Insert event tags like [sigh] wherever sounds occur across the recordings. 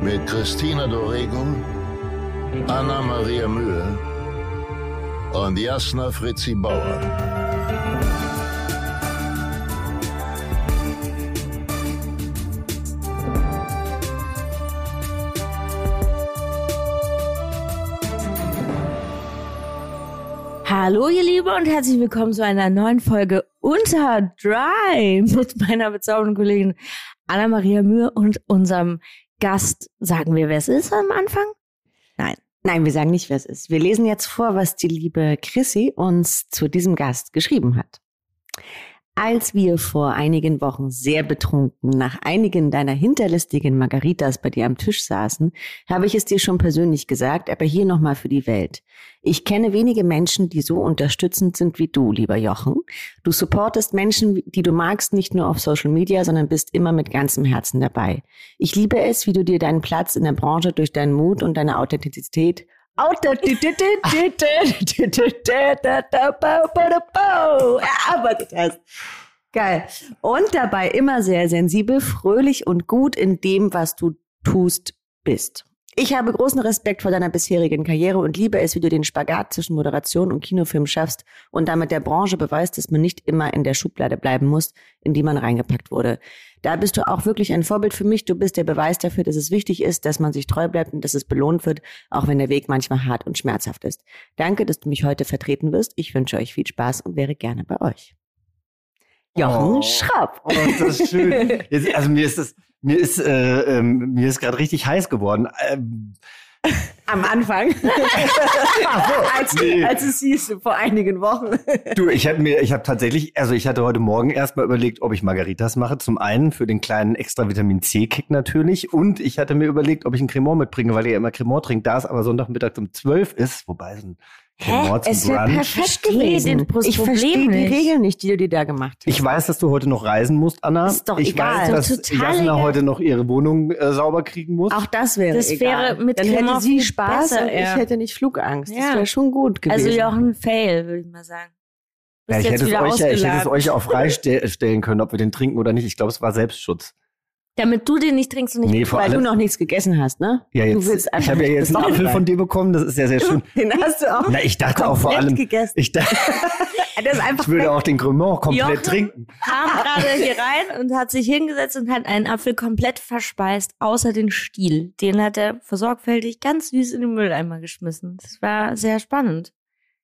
mit Christina Dorego, Anna Maria Mühe und Jasna Fritzi Bauer. Hallo ihr Liebe und herzlich willkommen zu einer neuen Folge Unter Dry [laughs] mit meiner bezaubernden Kollegin Anna-Maria Mühe und unserem Gast. Sagen wir, wer es ist am Anfang? Nein. Nein, wir sagen nicht, wer es ist. Wir lesen jetzt vor, was die liebe Chrissy uns zu diesem Gast geschrieben hat. Als wir vor einigen Wochen sehr betrunken nach einigen deiner hinterlistigen Margaritas bei dir am Tisch saßen, habe ich es dir schon persönlich gesagt, aber hier nochmal für die Welt. Ich kenne wenige Menschen, die so unterstützend sind wie du, lieber Jochen. Du supportest Menschen, die du magst, nicht nur auf Social Media, sondern bist immer mit ganzem Herzen dabei. Ich liebe es, wie du dir deinen Platz in der Branche durch deinen Mut und deine Authentizität erarbeitet hast. Geil. Und dabei immer sehr sensibel, fröhlich und gut in dem, was du tust, bist. Ich habe großen Respekt vor deiner bisherigen Karriere und liebe es, wie du den Spagat zwischen Moderation und Kinofilm schaffst und damit der Branche beweist, dass man nicht immer in der Schublade bleiben muss, in die man reingepackt wurde. Da bist du auch wirklich ein Vorbild für mich. Du bist der Beweis dafür, dass es wichtig ist, dass man sich treu bleibt und dass es belohnt wird, auch wenn der Weg manchmal hart und schmerzhaft ist. Danke, dass du mich heute vertreten wirst. Ich wünsche euch viel Spaß und wäre gerne bei euch. Jochen oh, Schraub. Oh, das ist schön. [laughs] Jetzt, also mir ist das, mir ist, äh, ähm, mir ist gerade richtig heiß geworden. Ähm, am Anfang. [laughs] als, nee. als es hieß, vor einigen Wochen. du, ich habe mir, ich habe tatsächlich, also ich hatte heute Morgen erstmal überlegt, ob ich Margaritas mache. Zum einen für den kleinen extra Vitamin C-Kick natürlich. Und ich hatte mir überlegt, ob ich ein Cremant mitbringe, weil ihr ja immer Cremant trinkt. Da es aber Sonntagmittag um 12 ist, wobei so ein Hä? Es wäre perfekt gewesen. Ich verstehe die Regeln nicht, die du dir da gemacht hast. Ich weiß, dass du heute noch reisen musst, Anna. Ist doch ich egal. weiß, dass Jasna heute noch ihre Wohnung äh, sauber kriegen muss. Auch das wäre das egal. Wäre mit Dann hätte sie Spaß besser, und ja. ich hätte nicht Flugangst. Ja. Das wäre schon gut gewesen. Also Jochen Fail, würde ich mal sagen. Ja, ich, hätte es euch, ja, ich hätte es euch auch freistellen können, ob wir den trinken oder nicht. Ich glaube, es war Selbstschutz. Damit du den nicht trinkst und nicht Nee, Weil du noch nichts gegessen hast, ne? Ja, jetzt, du willst ich einfach habe ja jetzt einen Apfel von dir bekommen. Das ist ja sehr schön. Den hast du auch Na, ich dachte auch vor allem, gegessen. ich, dachte, [laughs] ich würde auch den Cremant komplett Jochen? trinken. kam gerade hier rein und hat sich hingesetzt und hat einen Apfel komplett verspeist, außer den Stiel. Den hat er versorgfältig ganz süß in den Mülleimer geschmissen. Das war sehr spannend.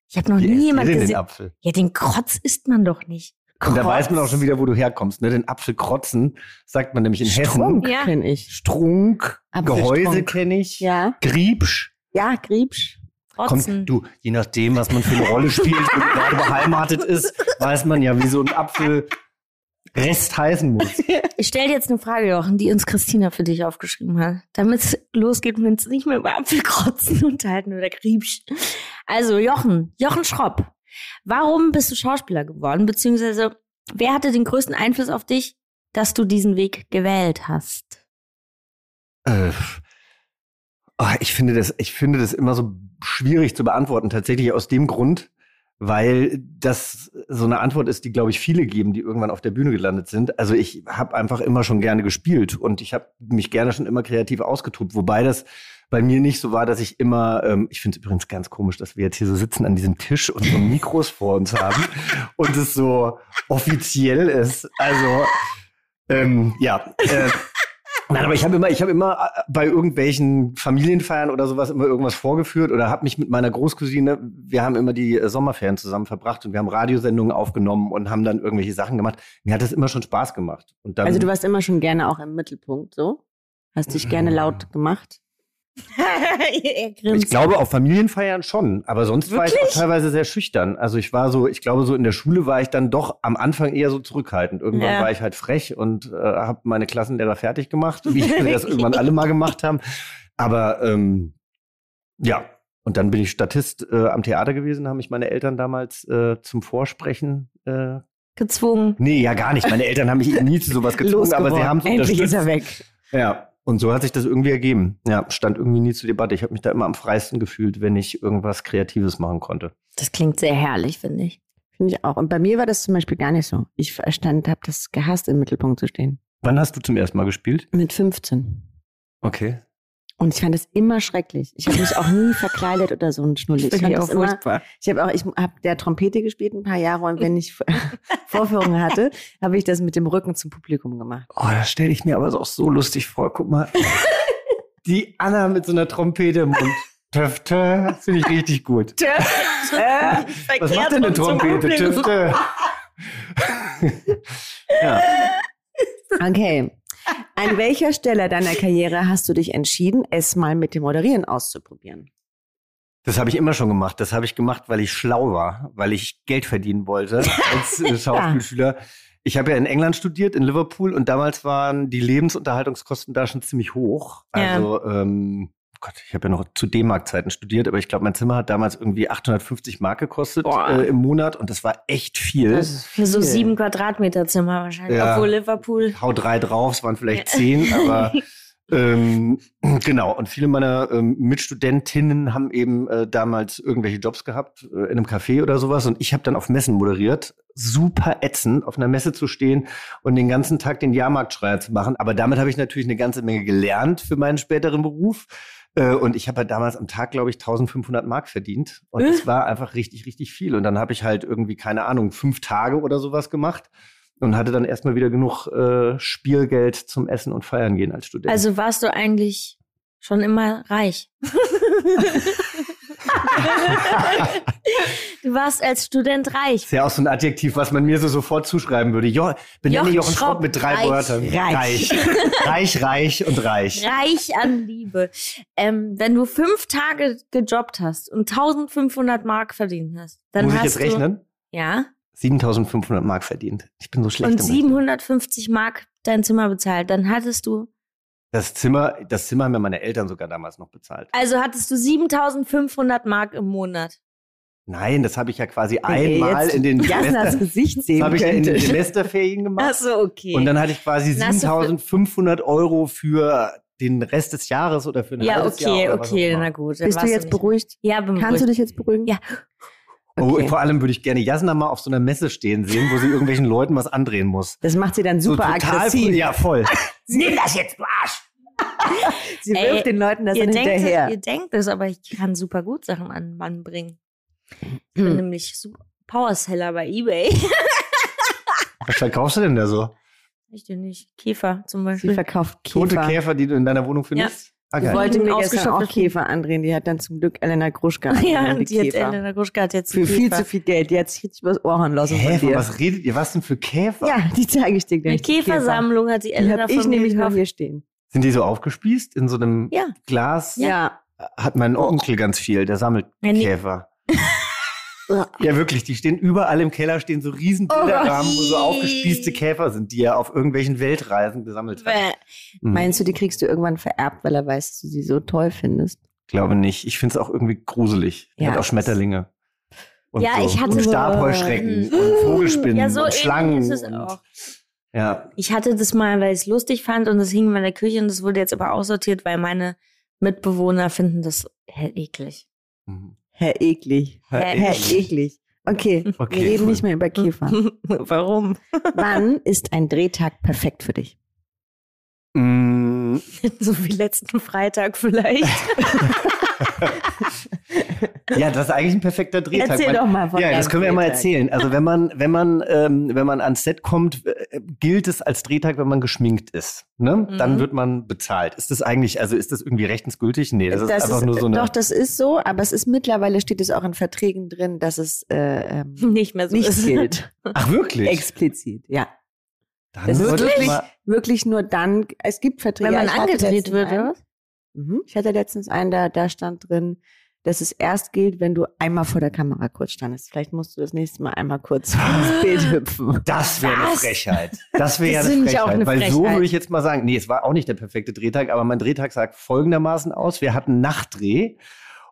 Ich habe noch Wie nie esst ihr jemand denn den gesehen. Apfel? Ja, den Krotz isst man doch nicht. Und da weiß man auch schon wieder, wo du herkommst. Ne? Den Apfel krotzen, sagt man nämlich in Strunk Hessen. Ja. kenn ich. Strunk. Gehäuse kenne ich. Ja. Griebsch. Ja, Griebsch. Krotzen. Kommt, du, je nachdem, was man für eine Rolle spielt und gerade beheimatet ist, weiß man ja, wie so ein Apfel Rest heißen muss. Ich stelle dir jetzt eine Frage, Jochen, die uns Christina für dich aufgeschrieben hat. Damit es losgeht, wenn es nicht mehr über Apfelkrotzen [laughs] unterhalten oder Griebsch. Also, Jochen, Jochen Schropp. Warum bist du Schauspieler geworden? Beziehungsweise, wer hatte den größten Einfluss auf dich, dass du diesen Weg gewählt hast? Äh, oh, ich, finde das, ich finde das immer so schwierig zu beantworten. Tatsächlich aus dem Grund, weil das so eine Antwort ist, die, glaube ich, viele geben, die irgendwann auf der Bühne gelandet sind. Also ich habe einfach immer schon gerne gespielt und ich habe mich gerne schon immer kreativ ausgetobt. Wobei das bei mir nicht so war, dass ich immer, ähm, ich finde es übrigens ganz komisch, dass wir jetzt hier so sitzen an diesem Tisch und so Mikros vor uns haben [laughs] und es so offiziell ist. Also ähm, ja, äh, Nein, aber ich habe immer, ich habe immer äh, bei irgendwelchen Familienfeiern oder sowas immer irgendwas vorgeführt oder habe mich mit meiner Großcousine, wir haben immer die äh, Sommerferien zusammen verbracht und wir haben Radiosendungen aufgenommen und haben dann irgendwelche Sachen gemacht. Mir hat das immer schon Spaß gemacht. Dann, Also du warst immer schon gerne auch im Mittelpunkt, so? Hast dich gerne laut gemacht? [laughs] ich glaube auf Familienfeiern schon, aber sonst war ich auch teilweise sehr schüchtern. Also ich war so, ich glaube so in der Schule war ich dann doch am Anfang eher so zurückhaltend. Irgendwann Ja. war ich halt frech und äh, habe meine Klassenlehrer fertig gemacht, wie [laughs] wir das irgendwann alle mal gemacht haben. Aber ähm, ja, und dann bin ich Statist äh, am Theater gewesen, haben mich meine Eltern damals äh, zum Vorsprechen. Äh, Gezwungen. nee, ja gar nicht. Meine Eltern haben mich nie zu sowas gezwungen, aber sie haben es Endlich ist er unterstützt. weg. Ja, und so hat sich das irgendwie ergeben. Ja, stand irgendwie nie zur Debatte. Ich habe mich da immer am freisten gefühlt, wenn ich irgendwas Kreatives machen konnte. Das klingt sehr herrlich, finde ich. Finde ich auch. Und bei mir war das zum Beispiel gar nicht so. Ich stand, habe das gehasst, im Mittelpunkt zu stehen. Wann hast du zum ersten Mal gespielt? Mit 15. Okay. Und ich fand das immer schrecklich. Ich habe mich auch nie [laughs] verkleidet oder so ein Schnulli. Ich, fand das immer, ich habe auch, ich habe der Trompete gespielt ein paar Jahre und wenn ich [laughs] [laughs] Vorführungen hatte, habe ich das mit dem Rücken zum Publikum gemacht. Oh, das stelle ich mir aber auch so lustig vor. Guck mal. Die Anna mit so einer Trompete im Mund. Töff, töff. Finde ich richtig gut. Äh, was macht denn eine Trompete? Töff, töff. ja. Okay. An [laughs] welcher Stelle deiner Karriere hast du dich entschieden, es mal mit dem Moderieren auszuprobieren? Das habe ich immer schon gemacht. Das habe ich gemacht, weil ich schlau war, weil ich Geld verdienen wollte [laughs] als äh, Schauspielschüler. Ich habe ja in England studiert, in Liverpool, und damals waren die Lebensunterhaltungskosten da schon ziemlich hoch. Ja. Also, ähm, Gott, ich habe ja noch zu D-Mark-Zeiten studiert, aber ich glaube, mein Zimmer hat damals irgendwie 850 Mark gekostet äh, im Monat und das war echt viel. ist Für so viel. sieben Quadratmeter Zimmer wahrscheinlich. Ja. Obwohl Liverpool. hau drei drauf, es waren vielleicht zehn, aber [laughs] ähm, [clears throat] genau. Und viele meiner ähm, Mitstudentinnen haben eben äh, damals irgendwelche Jobs gehabt, äh, in einem Café oder sowas. Und ich habe dann auf Messen moderiert. Super ätzend, auf einer Messe zu stehen und den ganzen Tag den Jahrmarktschreier zu machen. Aber damit habe ich natürlich eine ganze Menge gelernt für meinen späteren Beruf. Äh, Und ich habe halt damals am Tag, glaube ich, 1500 Mark verdient. Und das war einfach richtig, richtig viel. Und dann habe ich halt irgendwie, keine Ahnung, fünf Tage oder sowas gemacht und hatte dann erstmal wieder genug äh, Spielgeld zum Essen und Feiern gehen als Student. Also warst du eigentlich schon immer reich. [laughs] du warst als Student reich. ist ja auch so ein Adjektiv, was man mir so sofort zuschreiben würde. Jo, benenne Jochen Jochen Schropp mit drei reich. Wörtern. Reich. Reich. [laughs] reich, reich und reich. Reich an Liebe. Ähm, wenn du fünf Tage gejobbt hast und 1500 Mark verdient hast, dann Muss ich hast jetzt du, rechnen? Ja. 7500 Mark verdient. Ich bin so schlecht Und im Rechnen. 750 Mark dein Zimmer bezahlt. Dann hattest du, Das Zimmer, das Zimmer haben mir meine Eltern sogar damals noch bezahlt. also hattest du 7500 Mark im Monat. Nein, das habe ich ja quasi ihr einmal in den [laughs] Semester, Gesicht das sehen habe ich ja in den. Semesterferien [laughs] gemacht. so, okay. Und dann hatte ich quasi Dann hast du für- 7500 Euro für den Rest des Jahres oder für ein ja, halbes Jahr okay, was auch okay, immer. na gut. Bist du jetzt nicht- beruhigt? Ja, bin Kannst du beruhigt. dich jetzt beruhigen? Ja. Oh, Okay. vor allem würde ich gerne Jasna mal auf so einer Messe stehen sehen, wo sie irgendwelchen Leuten was andrehen muss. Das macht sie dann super so total aggressiv. Ja, voll. [laughs] Nimm das jetzt, du Arsch! [laughs] Sie Ey, wirft den Leuten das ihr, dann denkt, hinterher. ihr denkt es, aber ich kann super gut Sachen an den Mann bringen. Ich bin Hm. nämlich super Powerseller bei Ebay. [laughs] Was verkaufst du denn da so? Ich denn nicht. Käfer zum Sie Beispiel. verkauft Tote Käfer. Käfer, die du in deiner Wohnung findest? Ah, Ich wollte mir gestern auch Käfer andrehen. Die hat dann zum Glück Elena Gruschka [laughs] Ja, die die hat Käfer. Elena Gruschka hat jetzt Für die viel Käfer. zu viel Geld. Die hat sich richtig übers Ohr hauen lassen Hä, von dir. was redet ihr? Was denn für Käfer? Ja, die zeige ich dir Eine gleich. die Käfer. Käfersammlung hat die Die Elena habe ich von mir nämlich mal hier stehen. Sind die so aufgespießt in so einem Ja. Glas? Ja. Hat mein Onkel ganz viel, der sammelt Ja, nee. Käfer. Ja, wirklich, die stehen überall im Keller, stehen so riesen Bilderrahmen, wo so aufgespießte Käfer sind, die er auf irgendwelchen Weltreisen gesammelt hat. Bäh. Hm, Meinst du, die kriegst du irgendwann vererbt, weil er weiß, dass du sie so toll findest? glaube nicht. Ich finde es auch irgendwie gruselig. Ja, hat auch Schmetterlinge. Und Ja, so. ich hatte und so- Stabheuschrecken und Vogelspinnen Ja, so und Schlangen. es und, auch. Ja, Ich hatte das mal, weil ich es lustig fand und es hing in meiner Küche und das wurde jetzt aber aussortiert, weil meine Mitbewohner finden das eklig. Mhm. Herr eklig. Herr Herr eklig. eklig. Okay, Okay, wir reden nicht mehr über Käfer. [laughs] Warum? Wann ist ein Drehtag perfekt für dich? Mm, [laughs] so wie letzten Freitag vielleicht. [laughs] Ja, das ist eigentlich ein perfekter Drehtag. Erzähl Man- doch mal von Ja, das können wir ja mal erzählen. Also wenn man, wenn man, ähm, wenn man ans Set kommt, äh, gilt es als Drehtag, wenn man geschminkt ist. Ne? Dann Mhm. wird man bezahlt. Ist das eigentlich, also ist das irgendwie rechtensgültig? Nee, das, ist einfach nur so eine. Doch, das ist so, aber es ist mittlerweile steht es auch in Verträgen drin, dass es äh, ähm, [laughs] Nicht mehr so nicht ist. gilt. [laughs] Ach wirklich? Explizit, ja. Dann Das ist wirklich, wirklich nur dann, es gibt Verträge. Wenn man angedreht wird, oder was? Mhm. Ich hatte letztens einen, da, da stand drin, dass es erst gilt, wenn du einmal vor der Kamera kurz standest. Vielleicht musst du das nächste Mal einmal kurz das Bild [laughs] hüpfen. Das wäre eine? Frechheit. Das wäre ja eine ich auch Frechheit. eine weil so Frechheit. würde ich jetzt mal sagen, nee, es war auch nicht der perfekte Drehtag, aber mein Drehtag sah folgendermaßen aus. Wir hatten Nachtdreh.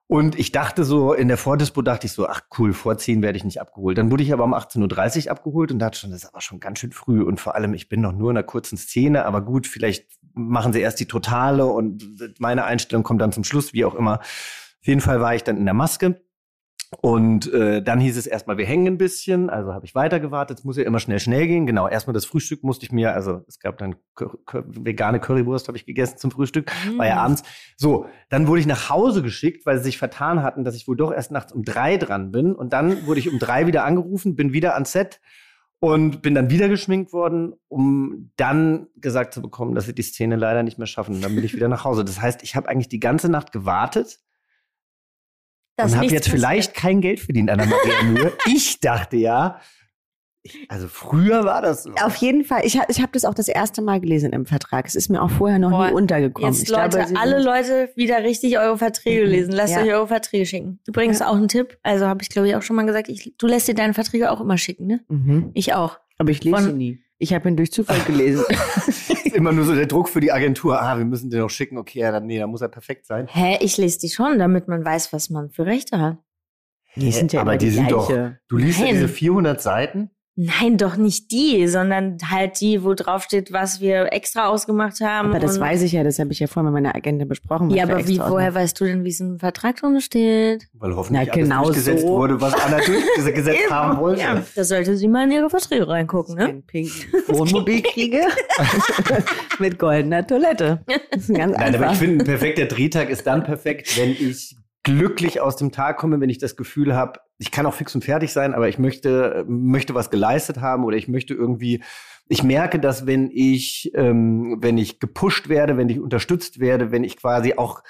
Und ich dachte so, in der Vordispo dachte ich so, ach cool, vor 10 werde ich nicht abgeholt. Dann wurde ich aber um 18.30 Uhr abgeholt und dachte schon, das ist aber schon ganz schön früh. Und vor allem, ich bin noch nur in einer kurzen Szene, aber gut, vielleicht machen sie erst die Totale und meine Einstellung kommt dann zum Schluss, wie auch immer. Auf jeden Fall war ich dann in der Maske. Und äh, dann hieß es erstmal, wir hängen ein bisschen. Also habe ich weiter gewartet. Es muss ja immer schnell, schnell gehen. Genau, erstmal das Frühstück musste ich mir, also es gab dann vegane Currywurst, habe ich gegessen zum Frühstück. War ja abends. So, dann wurde ich nach Hause geschickt, weil sie sich vertan hatten, dass ich wohl doch erst nachts um drei dran bin. Und dann wurde ich um drei wieder angerufen, bin wieder ans Set und bin dann wieder geschminkt worden, um dann gesagt zu bekommen, dass sie die Szene leider nicht mehr schaffen. Und dann bin ich wieder nach Hause. Das heißt, ich habe eigentlich die ganze Nacht gewartet Dass und habe jetzt vielleicht kein Geld verdient an der Maria Mühe. [laughs] ich dachte ja, ich, also früher war das so. Auf jeden Fall. Ich, ich habe das auch das erste Mal gelesen im Vertrag. Es ist mir auch vorher noch Boah, nie untergekommen. Jetzt ich Leute, glaube, alle Leute wieder richtig eure Verträge Mhm. lesen. Lasst Ja. euch eure Verträge schicken. Übrigens Ja. auch ein Tipp. Also habe ich glaube ich auch schon mal gesagt. Ich, du lässt dir deine Verträge auch immer schicken, ne? Mhm. Ich auch. Aber ich lese Von- sie nie. Ich habe ihn durch Zufall gelesen. [laughs] immer nur so der Druck für die Agentur. Ah, wir müssen den noch schicken. Okay, ja, dann, nee, dann muss er perfekt sein. Hä, ich lese die schon, damit man weiß, was man für Rechte hat. Die sind ja aber immer die sind doch. Du liest ja diese 400 Seiten. Nein, doch nicht die, sondern halt die, wo drauf steht, was wir extra ausgemacht haben. Aber das und- weiß ich ja, das habe ich ja vorher mit meiner Agentin besprochen. Ja, aber wie, woher ausmachen. weißt du denn, wie es im Vertrag drin steht? Weil hoffentlich Na, alles genau durchgesetzt so. wurde, was Anna [laughs] durchgesetzt haben wollte. Ja, da sollte sie mal in ihre Verträge reingucken, ne? Ein pinken Wohnmobil kriege [laughs] mit goldener Toilette. Das [laughs] ist ganz Nein, aber ich einfach. finde, ein perfekter Drehtag ist dann perfekt, wenn ich glücklich aus dem Tag komme, wenn ich das Gefühl habe, ich kann auch fix und fertig sein, aber ich möchte, möchte was geleistet haben oder ich möchte irgendwie, ich merke, dass wenn ich, ähm, wenn ich gepusht werde, wenn ich unterstützt werde, wenn ich quasi auch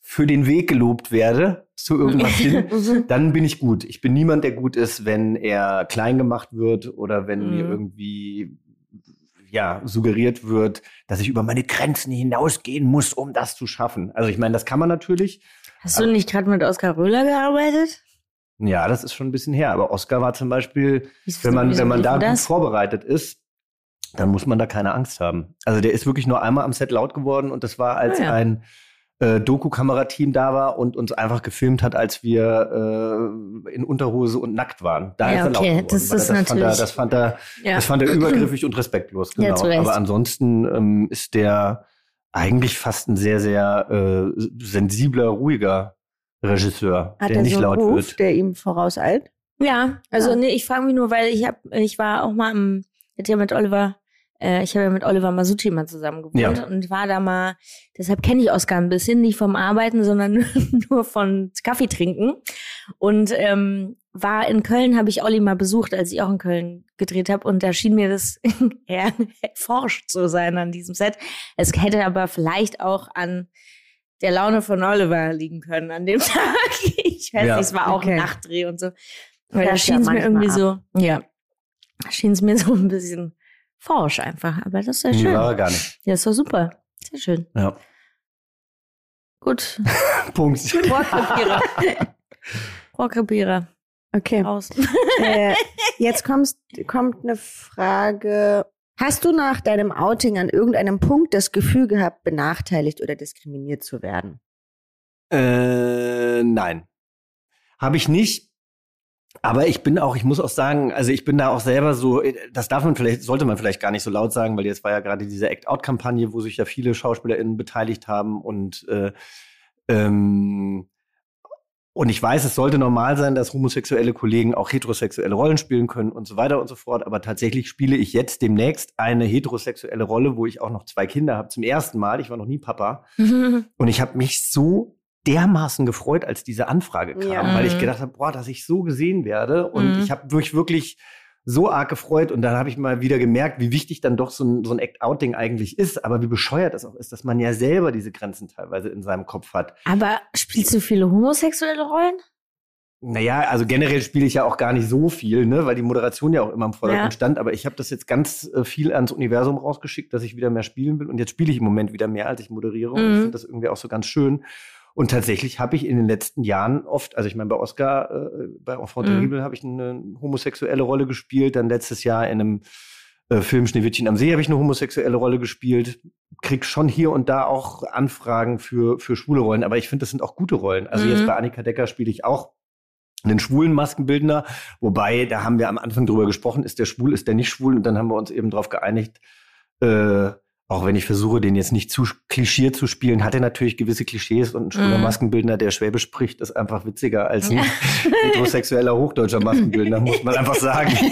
für den Weg gelobt werde zu irgendwas hin, [laughs] Mhm. dann bin ich gut. Ich bin niemand, der gut ist, wenn er klein gemacht wird oder wenn mir Mhm. irgendwie ja suggeriert wird, dass ich über meine Grenzen hinausgehen muss, um das zu schaffen. Also ich meine, das kann man natürlich. Hast du nicht gerade mit Oskar Röhler gearbeitet? Ja, das ist schon ein bisschen her. Aber Oscar war zum Beispiel, Wieso- wenn man wieso wenn man da gut vorbereitet ist, dann muss man da keine Angst haben. Also der ist wirklich nur einmal am Set laut geworden und das war, als Ah, ja. ein äh, Doku-Kamerateam da war und uns einfach gefilmt hat, als wir äh, in Unterhose und nackt waren. Da Ja, ist er laut okay, geworden. das das, fand er, natürlich- das fand er, Ja. das fand er [clears throat] übergriffig und respektlos. Genau. Aber ansonsten ähm, ist der eigentlich fast ein sehr, sehr äh, sensibler, ruhiger Regisseur, Hat der er nicht so einen laut Ruf, wird. der ihm vorauseilt? Ja, also Ja. nee, ich frage mich nur, weil ich hab, ich war auch mal im, ich hatte ja mit Oliver, äh, ich habe ja mit Oliver Masucci mal zusammen gewohnt Ja. und war da mal, deshalb kenne ich Oskar ein bisschen, nicht vom Arbeiten, sondern [laughs] nur von Kaffee trinken. Und ähm, war in Köln, habe ich Olli mal besucht, als ich auch in Köln gedreht habe und da schien mir das [laughs] eher forsch zu sein an diesem Set. Es hätte aber vielleicht auch an der Laune von Oliver liegen können an dem [laughs] Tag. Ich weiß Ja. nicht, es war auch Okay. ein Nachtdreh und so. Weil Fährt da schien es mir irgendwie so, ja, schien es mir so ein bisschen forsch einfach. Aber das ist ja Nee, schön. war er gar nicht. Ja, ist doch super. Sehr schön. Ja. Gut. [laughs] Punkt. Rohrkrepierer. [laughs] Rohrkrepierer. Okay. Raus. [laughs] äh, jetzt kommst, kommt eine Frage. Hast du nach deinem Outing an irgendeinem Punkt das Gefühl gehabt, benachteiligt oder diskriminiert zu werden? Äh, nein. Habe ich nicht. Aber ich bin auch, ich muss auch sagen, also ich bin da auch selber so, das darf man vielleicht, sollte man vielleicht gar nicht so laut sagen, weil jetzt war ja gerade diese Act-Out-Kampagne, wo sich ja viele SchauspielerInnen beteiligt haben und äh, ähm, und ich weiß, es sollte normal sein, dass homosexuelle Kollegen auch heterosexuelle Rollen spielen können und so weiter und so fort. Aber tatsächlich spiele ich jetzt demnächst eine heterosexuelle Rolle, wo ich auch noch zwei Kinder habe. Zum ersten Mal. Ich war noch nie Papa. [laughs] Und ich habe mich so dermaßen gefreut, als diese Anfrage kam, Ja. weil ich Mhm. gedacht habe, boah, dass ich so gesehen werde. Und Mhm. ich habe mich wirklich so arg gefreut. Und dann habe ich mal wieder gemerkt, wie wichtig dann doch so ein, so ein Act-Out-Ding eigentlich ist. Aber wie bescheuert das auch ist, dass man ja selber diese Grenzen teilweise in seinem Kopf hat. Aber spielst du viele homosexuelle Rollen? Naja, also generell spiele ich ja auch gar nicht so viel, ne, weil die Moderation ja auch immer im Vordergrund Ja. stand. Aber ich habe das jetzt ganz äh, viel ans Universum rausgeschickt, dass ich wieder mehr spielen will. Und jetzt spiele ich im Moment wieder mehr, als ich moderiere. Und ich Mhm. finde das irgendwie auch so ganz schön. Und tatsächlich habe ich in den letzten Jahren oft, also ich meine, bei Oscar, äh, bei Enfant Mhm. Terrible habe ich eine homosexuelle Rolle gespielt, dann letztes Jahr in einem äh, Film Schneewittchen am See habe ich eine homosexuelle Rolle gespielt. Krieg schon hier und da auch Anfragen für, für schwule Rollen, aber ich finde, das sind auch gute Rollen. Also Mhm. jetzt bei Annika Decker spiele ich auch einen schwulen Maskenbildner, wobei, da haben wir am Anfang drüber gesprochen, ist der schwul, ist der nicht schwul und dann haben wir uns eben darauf geeinigt, äh, auch wenn ich versuche, den jetzt nicht zu klischiert zu spielen, hat er natürlich gewisse Klischees und ein schwuler Mhm. Maskenbildner, der Schwäbisch spricht, ist einfach witziger als ein [laughs] heterosexueller hochdeutscher Maskenbildner, muss man einfach sagen. [laughs]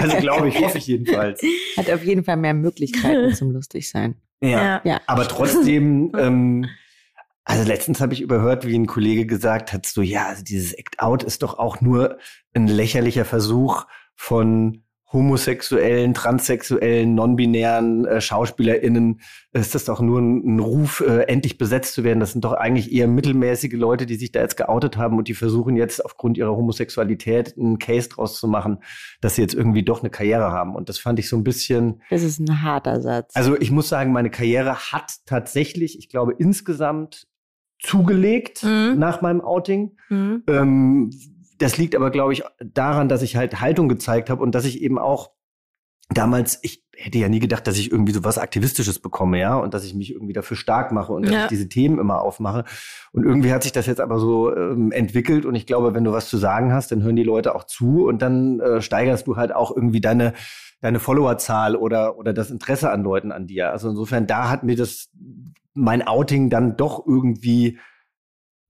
Also glaube ich, hoffe ich jedenfalls. Hat auf jeden Fall mehr Möglichkeiten zum lustig sein. Ja. Ja. Aber trotzdem, [laughs] ähm, also letztens habe ich überhört, wie ein Kollege gesagt hat, so ja, also dieses Act Out ist doch auch nur ein lächerlicher Versuch von homosexuellen, transsexuellen, non-binären äh, SchauspielerInnen. Ist das doch nur ein, ein Ruf, äh, endlich besetzt zu werden? Das sind doch eigentlich eher mittelmäßige Leute, die sich da jetzt geoutet haben und die versuchen jetzt aufgrund ihrer Homosexualität einen Case draus zu machen, dass sie jetzt irgendwie doch eine Karriere haben. Und das fand ich so ein bisschen, Das ist ein harter Satz. also ich muss sagen, meine Karriere hat tatsächlich, ich glaube, insgesamt zugelegt Mhm. nach meinem Outing. Mhm. Ähm, das liegt aber, glaube ich, daran, dass ich halt Haltung gezeigt habe und dass ich eben auch damals, ich hätte ja nie gedacht, dass ich irgendwie so was Aktivistisches bekomme, ja, und dass ich mich irgendwie dafür stark mache und dass Ja. ich diese Themen immer aufmache. Und irgendwie hat sich das jetzt aber so ähm, entwickelt und ich glaube, wenn du was zu sagen hast, dann hören die Leute auch zu und dann äh, steigerst du halt auch irgendwie deine deine Followerzahl oder oder das Interesse an Leuten an dir. Also insofern da hat mir das mein Outing dann doch irgendwie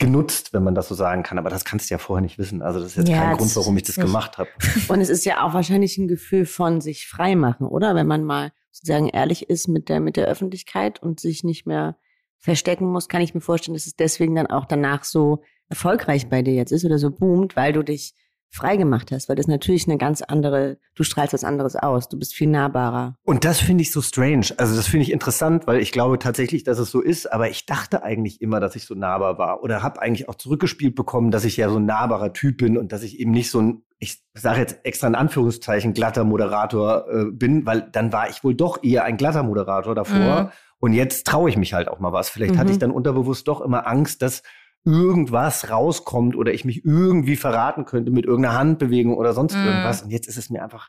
genutzt, wenn man das so sagen kann. Aber das kannst du ja vorher nicht wissen. Also das ist jetzt Ja, kein Grund, warum ich das nicht- gemacht habe. Und es ist ja auch wahrscheinlich ein Gefühl von sich frei machen, oder? Wenn man mal sozusagen ehrlich ist mit der, mit der Öffentlichkeit und sich nicht mehr verstecken muss, kann ich mir vorstellen, dass es deswegen dann auch danach so erfolgreich bei dir jetzt ist oder so boomt, weil du dich frei gemacht hast, weil das natürlich eine ganz andere, du strahlst was anderes aus, du bist viel nahbarer. Und das finde ich so strange. Also das finde ich interessant, weil ich glaube tatsächlich, dass es so ist. Aber ich dachte eigentlich immer, dass ich so nahbar war oder habe eigentlich auch zurückgespielt bekommen, dass ich ja so ein nahbarer Typ bin und dass ich eben nicht so ein, ich sage jetzt extra in Anführungszeichen, glatter Moderator äh, bin, weil dann war ich wohl doch eher ein glatter Moderator davor. Mhm. Und jetzt traue ich mich halt auch mal was. Vielleicht hatte Mhm. ich dann unterbewusst doch immer Angst, dass irgendwas rauskommt oder ich mich irgendwie verraten könnte mit irgendeiner Handbewegung oder sonst Mhm. irgendwas. Und jetzt ist es mir einfach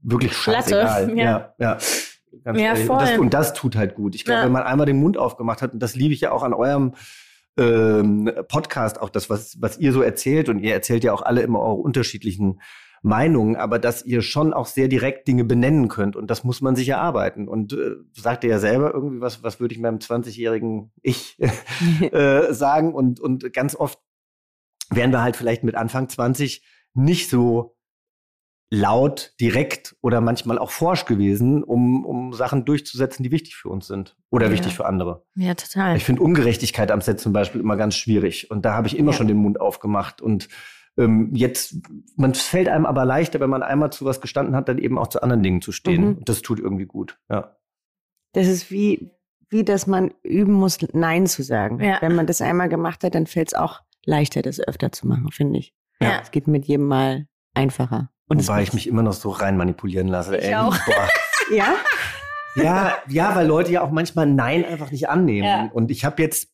wirklich scheißegal. ja. ja. ja. Ganz Ja, ehrlich. Und, das, voll. und das tut halt gut. Ich glaube, Ja. wenn man einmal den Mund aufgemacht hat, und das liebe ich ja auch an eurem ähm, Podcast, auch das, was, was ihr so erzählt, und ihr erzählt ja auch alle immer eure unterschiedlichen Meinungen, aber dass ihr schon auch sehr direkt Dinge benennen könnt und das muss man sich erarbeiten. Und äh, sagt ihr ja selber irgendwie, was, was würde ich meinem 20-jährigen Ich [laughs] äh, sagen? Und, und ganz oft wären wir halt vielleicht mit Anfang 20 nicht so laut, direkt oder manchmal auch forsch gewesen, um, um Sachen durchzusetzen, die wichtig für uns sind oder Ja. wichtig für andere. Ja, total. Ich finde Ungerechtigkeit am Set zum Beispiel immer ganz schwierig. Und da habe ich immer Ja. schon den Mund aufgemacht. Und ähm, jetzt, man fällt einem aber leichter, wenn man einmal zu was gestanden hat, dann eben auch zu anderen Dingen zu stehen. Mhm. Und das tut irgendwie gut. Ja. Das ist wie, wie, dass man üben muss, Nein zu sagen. Ja. Wenn man das einmal gemacht hat, dann fällt es auch leichter, das öfter zu machen, finde ich. Ja. Es geht mit jedem Mal einfacher. Und Wobei ich mich immer noch so rein manipulieren lasse. Ich ey. auch. Boah. [laughs] Ja? Ja, ja, weil Leute ja auch manchmal Nein einfach nicht annehmen. Ja. Und ich habe jetzt,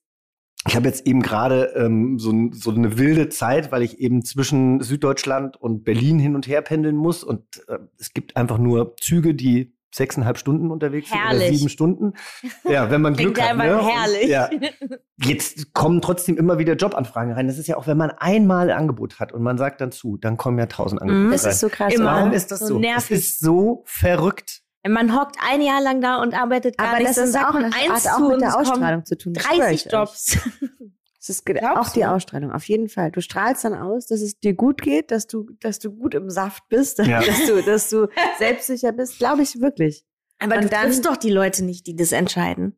ich habe jetzt eben gerade ähm, so, so eine wilde Zeit, weil ich eben zwischen Süddeutschland und Berlin hin und her pendeln muss. Und äh, es gibt einfach nur Züge, die sechseinhalb Stunden unterwegs sind oder Herrlich. sieben Stunden. Ja, wenn man [laughs] Glück hat. einfach Ne? Herrlich. Ja, jetzt kommen trotzdem immer wieder Jobanfragen rein. Das ist ja auch, wenn man einmal ein Angebot hat und man sagt dann zu, dann kommen ja tausend Angebote. Das rein. ist so krass. Immer. Warum ist das So so? nervig. Es ist so verrückt. Man hockt ein Jahr lang da und arbeitet gar Aber nichts. das dann ist auch, das eins hat auch zu mit und der Ausstrahlung zu tun. das schwöre 30 ich euch. Jobs. [laughs] Es ist Glaubst auch die du? Ausstrahlung, auf jeden Fall. Du strahlst dann aus, dass es dir gut geht, dass du, dass du gut im Saft bist, [laughs] Ja. dass, du, dass du selbstsicher bist, glaube ich wirklich. Aber Und du dann- triffst doch die Leute nicht, die das entscheiden,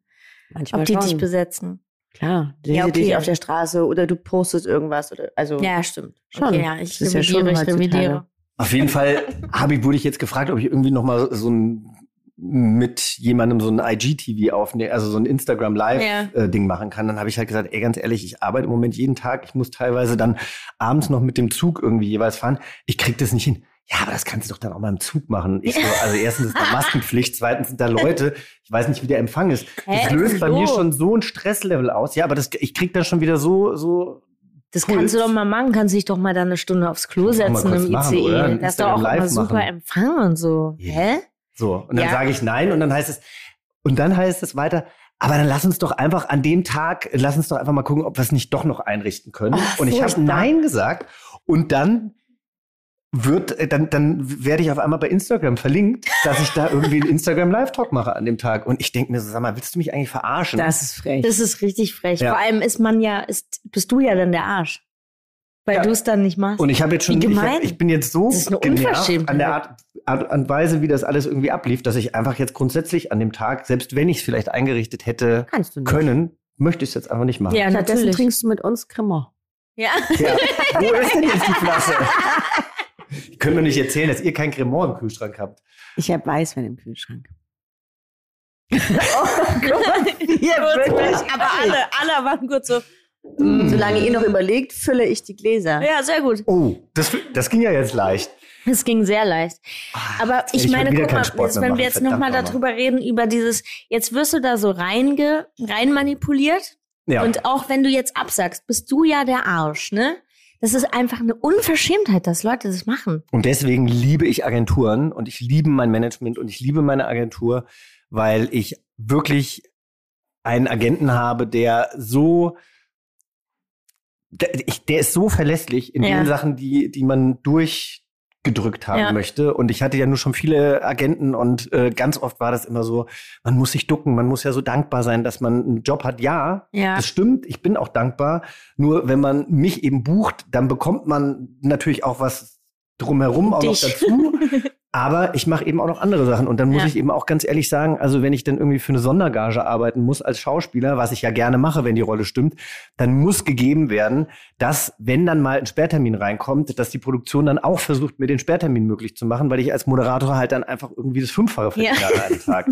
Manchmal ob die schon. dich besetzen. Klar, die Ja, okay. dich auf der Straße oder du postest irgendwas oder also Ja, stimmt. Schon. Okay, ja, ich Das ist ja schon ich revidiere. Auf jeden Fall habe ich, wurde ich jetzt gefragt, ob ich irgendwie noch mal so ein mit jemandem so ein IGTV aufnehmen, also so ein Instagram Live Ja. äh, Ding machen kann, dann habe ich halt gesagt, ey, ganz ehrlich, ich arbeite im Moment jeden Tag, ich muss teilweise dann abends noch mit dem Zug irgendwie jeweils fahren. Ich krieg das nicht hin. ja, aber das kannst du doch dann auch mal im Zug machen. Ich so, [laughs] also erstens ist da Maskenpflicht, zweitens sind da Leute, ich weiß nicht, wie der Empfang ist. Das Hä, löst bei mir schon so ein Stresslevel aus. Ja, aber das, ich krieg da schon wieder so, so Das Cool. kannst du doch mal machen, kannst dich doch mal da eine Stunde aufs Klo setzen im machen? ICE. Ein Das ist doch auch immer super machen. Empfang und so. Hä? So, und dann Ja. sage ich nein und dann heißt es, und dann heißt es weiter, aber dann lass uns doch einfach an dem Tag, lass uns doch einfach mal gucken, ob wir es nicht doch noch einrichten können. Oh, und ich habe nein gesagt und dann wird, äh, dann, dann werde ich auf einmal bei Instagram verlinkt, dass ich da irgendwie einen Instagram Live-Talk mache an dem Tag. Und ich denke mir so, sag mal, willst du mich eigentlich verarschen? Das ist frech. Das ist richtig frech. Ja. Vor allem ist man ja, ist, bist du ja dann der Arsch. Weil Ja. du es dann nicht machst. Und ich habe jetzt schon, ich, hab, ich bin jetzt so genervt an der Art, Art und Weise, wie das alles irgendwie ablief, dass ich einfach jetzt grundsätzlich an dem Tag, selbst wenn ich es vielleicht eingerichtet hätte können, möchte ich es jetzt einfach nicht machen. ja, Stattdessen natürlich. trinkst du mit uns Cremant. Ja. Ja. Wo ist denn jetzt die Flasche? [laughs] [laughs] Ich könnte mir nicht erzählen, dass ihr kein Cremant im Kühlschrank habt. Ich habe Weißwein im Kühlschrank. [laughs] [laughs] aber alle, alle waren kurz so. Solange ihr noch überlegt, fülle ich die Gläser. Ja, sehr gut. Oh, das, das ging ja jetzt leicht. Es ging sehr leicht. Aber jetzt ich ich meine, guck mal, wenn machen, wir jetzt nochmal. darüber reden, über dieses, jetzt wirst du da so reinge, rein manipuliert. Ja. Und auch wenn du jetzt absagst, bist du ja der Arsch, ne? Das ist einfach eine Unverschämtheit, dass Leute das machen. Und deswegen liebe ich Agenturen und ich liebe mein Management und ich liebe meine Agentur, weil ich wirklich einen Agenten habe, der so, der, der ist so verlässlich in Ja. den Sachen, die, die man durchgedrückt haben Ja. möchte. Und ich hatte ja nur schon viele Agenten und äh, ganz oft war das immer so, man muss sich ducken, man muss ja so dankbar sein, dass man einen Job hat. Ja, Ja. das stimmt, ich bin auch dankbar. Nur wenn man mich eben bucht, dann bekommt man natürlich auch was drumherum auch noch Dich. dazu. [laughs] Aber ich mache eben auch noch andere Sachen. Und dann muss Ja. ich eben auch ganz ehrlich sagen, also wenn ich dann irgendwie für eine Sondergage arbeiten muss als Schauspieler, was ich ja gerne mache, wenn die Rolle stimmt, dann muss gegeben werden, dass, wenn dann mal ein Sperrtermin reinkommt, dass die Produktion dann auch versucht, mir den Sperrtermin möglich zu machen, weil ich als Moderator halt dann einfach irgendwie das Fünffache verdiene Ja. an einem Tag.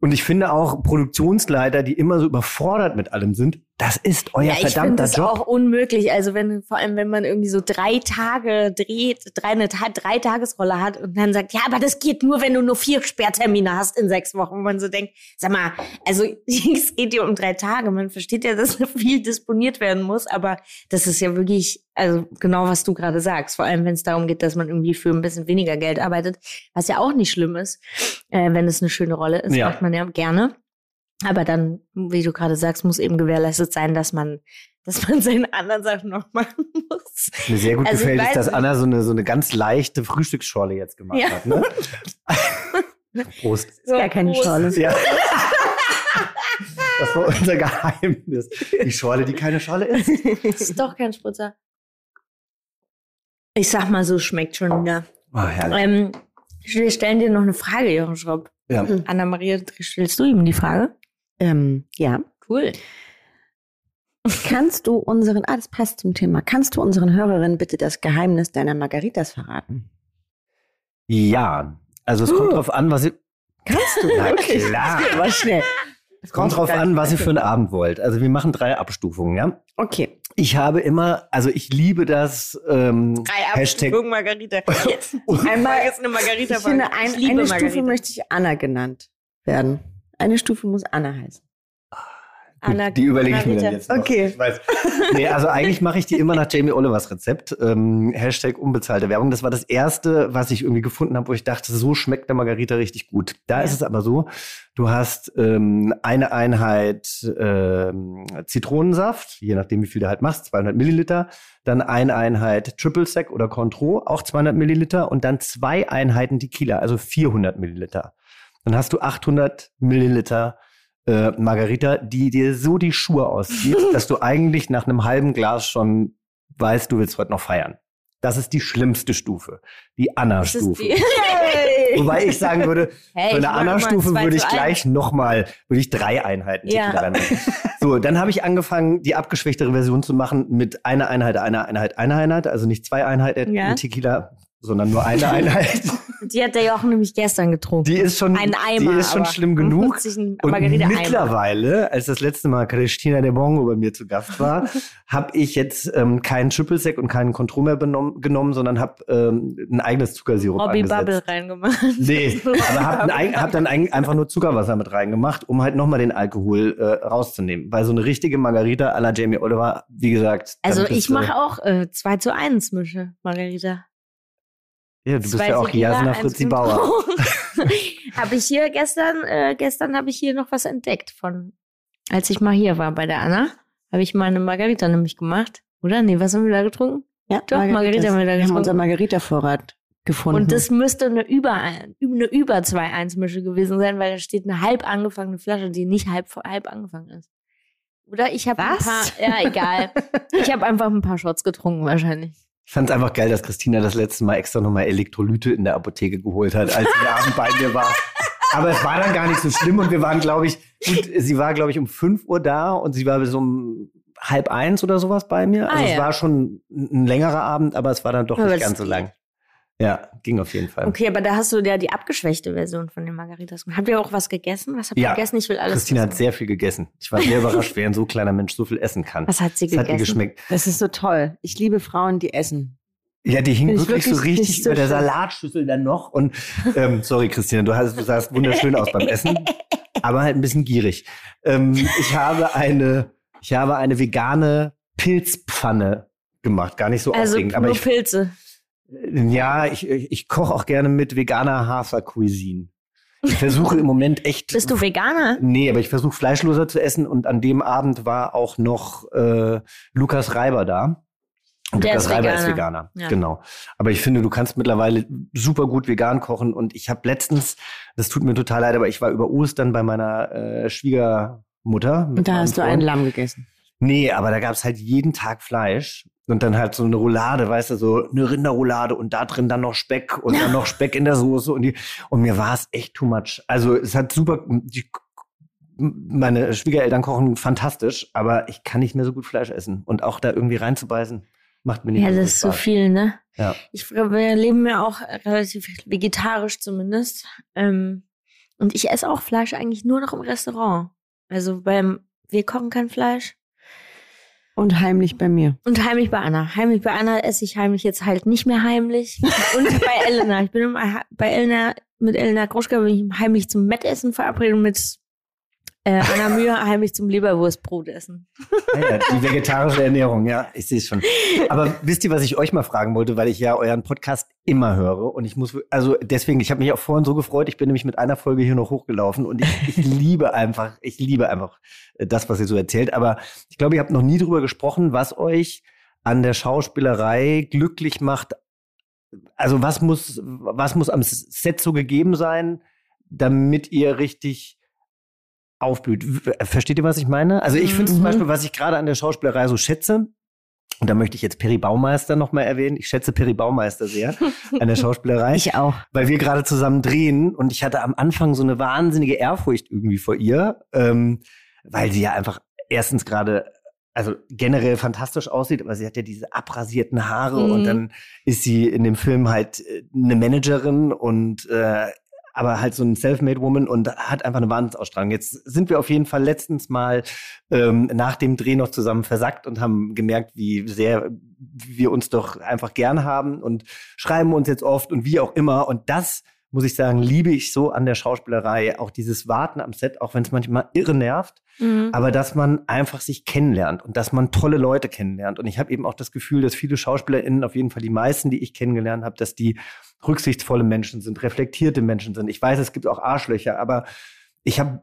Und ich finde auch Produktionsleiter, die immer so überfordert mit allem sind, das ist euer Ja, ich finde verdammter das Job. auch unmöglich. Also wenn, vor allem wenn man irgendwie so drei Tage dreht, drei, eine drei Tagesrolle hat und dann sagt, ja, aber das geht nur, wenn du nur vier Sperrtermine hast in sechs Wochen. Und man so denkt, sag mal, also [laughs] es geht ja um drei Tage. Man versteht ja, dass [laughs] viel disponiert werden muss, aber das ist ja wirklich, also genau was du gerade sagst. Vor allem, wenn es darum geht, dass man irgendwie für ein bisschen weniger Geld arbeitet, was ja auch nicht schlimm ist, äh, wenn es eine schöne Rolle ist, Ja. macht man ja gerne. Aber dann, wie du gerade sagst, muss eben gewährleistet sein, dass man, dass man [laughs] seine anderen Sachen noch machen muss. Mir sehr gut Also gefällt, ist, dass. Anna so eine, so eine ganz leichte Frühstücksschorle jetzt gemacht Ja. hat. Ne? [laughs] Prost. So, Gar keine Prost. Schorle. Ja. Das war unser Geheimnis. Die Schorle, die keine Schorle ist. Das [laughs] ist doch kein Spritzer. Ich sag mal so, schmeckt schon wieder. Oh, herrlich. Ähm, wir stellen dir noch eine Frage, Jochen Schropp. Ja. Anna-Maria, stellst du ihm die Frage? Ähm, ja. Cool. Kannst du unseren, ah, das passt zum Thema, kannst du unseren Hörerinnen bitte das Geheimnis deiner Margaritas verraten? ja, also es kommt Uh. drauf an, was ihr. Kannst du? [laughs] Na Wirklich? klar. Das geht aber schnell. Es kommt drauf an, was ihr für einen Abend wollt. Also wir machen drei Abstufungen, ja. Okay. Ich habe immer, also ich liebe das ähm, Drei. Abstufungen Margarita. [laughs] Jetzt. Einmal, ist eine Margarita. ich finde, ein, ich liebe eine Margarita. Stufe möchte ich Anna genannt werden. Eine Stufe muss Anna heißen. Anna- die überlege ich mir dann jetzt. Noch. Okay. Ich weiß. Nee, also eigentlich mache ich die immer nach Jamie Olivers Rezept. Ähm, Hashtag unbezahlte Werbung. Das war das erste, was ich irgendwie gefunden habe, wo ich dachte, so schmeckt der Margarita richtig gut. Da Ja. ist es aber so, du hast ähm, eine Einheit ähm, Zitronensaft, je nachdem wie viel du halt machst, 200 Milliliter. Dann eine Einheit Triple Sec oder Contro, auch 200 Milliliter. Und dann zwei Einheiten Tequila, also 400 Milliliter. Dann hast du 800 Milliliter äh, Margarita, die dir so die Schuhe auszieht, [laughs] dass du eigentlich nach einem halben Glas schon weißt, du willst heute noch feiern. Das ist die schlimmste Stufe, die Anna-Stufe. die- [laughs] Wobei ich sagen würde, [laughs] Hey, für eine Anna-Stufe würde ich gleich nochmal, würde ich drei Einheiten Ja. Tequila reinmachen. So, dann habe ich angefangen, die abgeschwächtere Version zu machen mit einer Einheit, einer Einheit, einer Einheit, also nicht zwei Einheiten Ja. Tequila, sondern nur eine Einheit. [laughs] Die hat der Jochen nämlich gestern getrunken. Die ist schon, Ein Eimer, die ist schon schlimm genug. Und mittlerweile, als das letzte Mal Christina de Bongo bei mir zu Gast war, [laughs] habe ich jetzt ähm, keinen Triple Sec und keinen Contro mehr benommen, genommen, sondern habe ähm, ein eigenes Zuckersirup Robbie angesetzt. Bubble reingemacht. Nee, aber hab, ein, hab dann ein, einfach nur Zuckerwasser mit reingemacht, um halt nochmal den Alkohol äh, rauszunehmen. Weil so eine richtige Margarita à la Jamie Oliver, wie gesagt. Also ich mache auch äh, 2 zu 1 Mische, Margarita. Ja, du bist ja auch Tequila, Jasna Fritzi Bauer. [laughs] habe ich hier gestern, äh, gestern habe ich hier noch was entdeckt von, als ich mal hier war bei der Anna, habe ich mal eine Margarita nämlich gemacht. Oder? Nee, was haben wir da getrunken? Ja, Doch, Margarita haben wir da Wir haben getrunken. unseren Margarita-Vorrat gefunden. Und das müsste eine über, eine über 2-1-Mische gewesen sein, weil da steht eine halb angefangene Flasche, die nicht halb, halb angefangen ist. Oder ich habe ein Was? paar, ja egal. [laughs] ich habe einfach ein paar Shots getrunken wahrscheinlich. Ich fand es einfach geil, dass Christina das letzte Mal extra nochmal Elektrolyte in der Apotheke geholt hat, als sie abend bei mir war. Aber es war dann gar nicht so schlimm und wir waren, glaube ich, gut, sie war, glaube ich, um 5 Uhr da und sie war bis um halb eins oder sowas bei mir. Ah, Also es ja. war schon ein längerer Abend, aber es war dann doch Aber nicht ganz so lang. Ja, ging auf jeden Fall. Okay, aber da hast du ja die abgeschwächte Version von den Margaritas. Habt ihr auch was gegessen? Was habt ihr Ja. gegessen? Ich will alles Christina hat wissen. sehr viel gegessen. Ich war sehr überrascht, wer ein so kleiner Mensch so viel essen kann. Was hat sie Es hat ihr gegessen? geschmeckt. das ist so toll. Ich liebe Frauen, die essen. Ja, die hing Finde ich wirklich, so wirklich richtig so über der. Salatschüssel dann noch. Und ähm, sorry, Christina, du, hast, du sahst wunderschön aus beim Essen, aber halt ein bisschen gierig. Ähm, ich habe eine, ich habe eine vegane Pilzpfanne gemacht. Gar nicht so Also aufregend, aber nur ich, Pilze. Ja, ich, ich, koche auch gerne mit veganer Hafercuisine. Ich versuche im Moment [laughs] echt. Bist du Veganer? Nee, aber ich versuche fleischloser zu essen und an dem Abend war auch noch äh, Lukas Reiber da. Und Der Lukas ist Reiber ist Veganer. Veganer, Ja. genau. Aber ich finde, du kannst mittlerweile super gut vegan kochen und ich habe letztens, das tut mir total leid, aber ich war über Ostern bei meiner äh, Schwiegermutter. Und da hast du Freund. ein Lamm gegessen. Nee, aber da gab's halt jeden Tag Fleisch und dann halt so eine Roulade, weißt du, so eine Rinderroulade und da drin dann noch Speck und dann noch [laughs] Speck in der Soße und die und mir war es echt too much. Also es hat super die, meine Schwiegereltern kochen fantastisch, aber ich kann nicht mehr so gut Fleisch essen und auch da irgendwie reinzubeißen macht mir nicht Ja, das ist so Spaß. viel, ne? Ja. Ich, wir leben ja auch relativ vegetarisch zumindest. Ähm, und ich esse auch Fleisch eigentlich nur noch im Restaurant. Also beim, wir kochen kein Fleisch. Und heimlich bei mir. Und heimlich bei Anna. Heimlich bei Anna esse ich heimlich jetzt halt nicht mehr heimlich. Und bei Elena. Ich bin immer bei Elena, mit Elena Groschka bin ich heimlich zum Mettessen verabredet mit äh, Anna Mühe heimlich zum Leberwurstbrot essen. Ja, die vegetarische Ernährung, ja, ich sehe es schon. Aber wisst ihr, was ich euch mal fragen wollte, weil ich ja euren Podcast immer höre und ich muss, also deswegen, ich habe mich auch vorhin so gefreut, ich bin nämlich mit einer Folge hier noch hochgelaufen und ich, ich liebe einfach, ich liebe einfach äh, das, was ihr so erzählt. Aber ich glaube, ihr habt noch nie drüber gesprochen, was euch an der Schauspielerei glücklich macht. Also was muss, was muss am Set so gegeben sein, damit ihr richtig aufblüht. W- Versteht ihr, was ich meine? Also ich finde Mhm. zum Beispiel, was ich gerade an der Schauspielerei so schätze, und da möchte ich jetzt Peri Baumeister nochmal erwähnen. Ich schätze Peri Baumeister sehr [laughs] an der Schauspielerei, Ich auch. weil wir gerade zusammen drehen und ich hatte am Anfang so eine wahnsinnige Ehrfurcht irgendwie vor ihr, ähm, weil sie ja einfach erstens gerade also generell fantastisch aussieht, aber sie hat ja diese abrasierten Haare Mhm. und dann ist sie in dem Film halt äh, eine Managerin und äh, aber halt so ein Self-Made Woman und hat einfach eine Wahnsinnsausstrahlung. Jetzt sind wir auf jeden Fall letztens mal ähm, nach dem Dreh noch zusammen versackt und haben gemerkt, wie sehr wir uns doch einfach gern haben und schreiben uns jetzt oft und wie auch immer. Und das, muss ich sagen, liebe ich so an der Schauspielerei. Auch dieses Warten am Set, auch wenn es manchmal irre nervt, Mhm. aber dass man einfach sich kennenlernt und dass man tolle Leute kennenlernt. Und ich habe eben auch das Gefühl, dass viele SchauspielerInnen, auf jeden Fall die meisten, die ich kennengelernt habe, dass die rücksichtsvolle Menschen sind, reflektierte Menschen sind. Ich weiß, es gibt auch Arschlöcher, aber ich habe,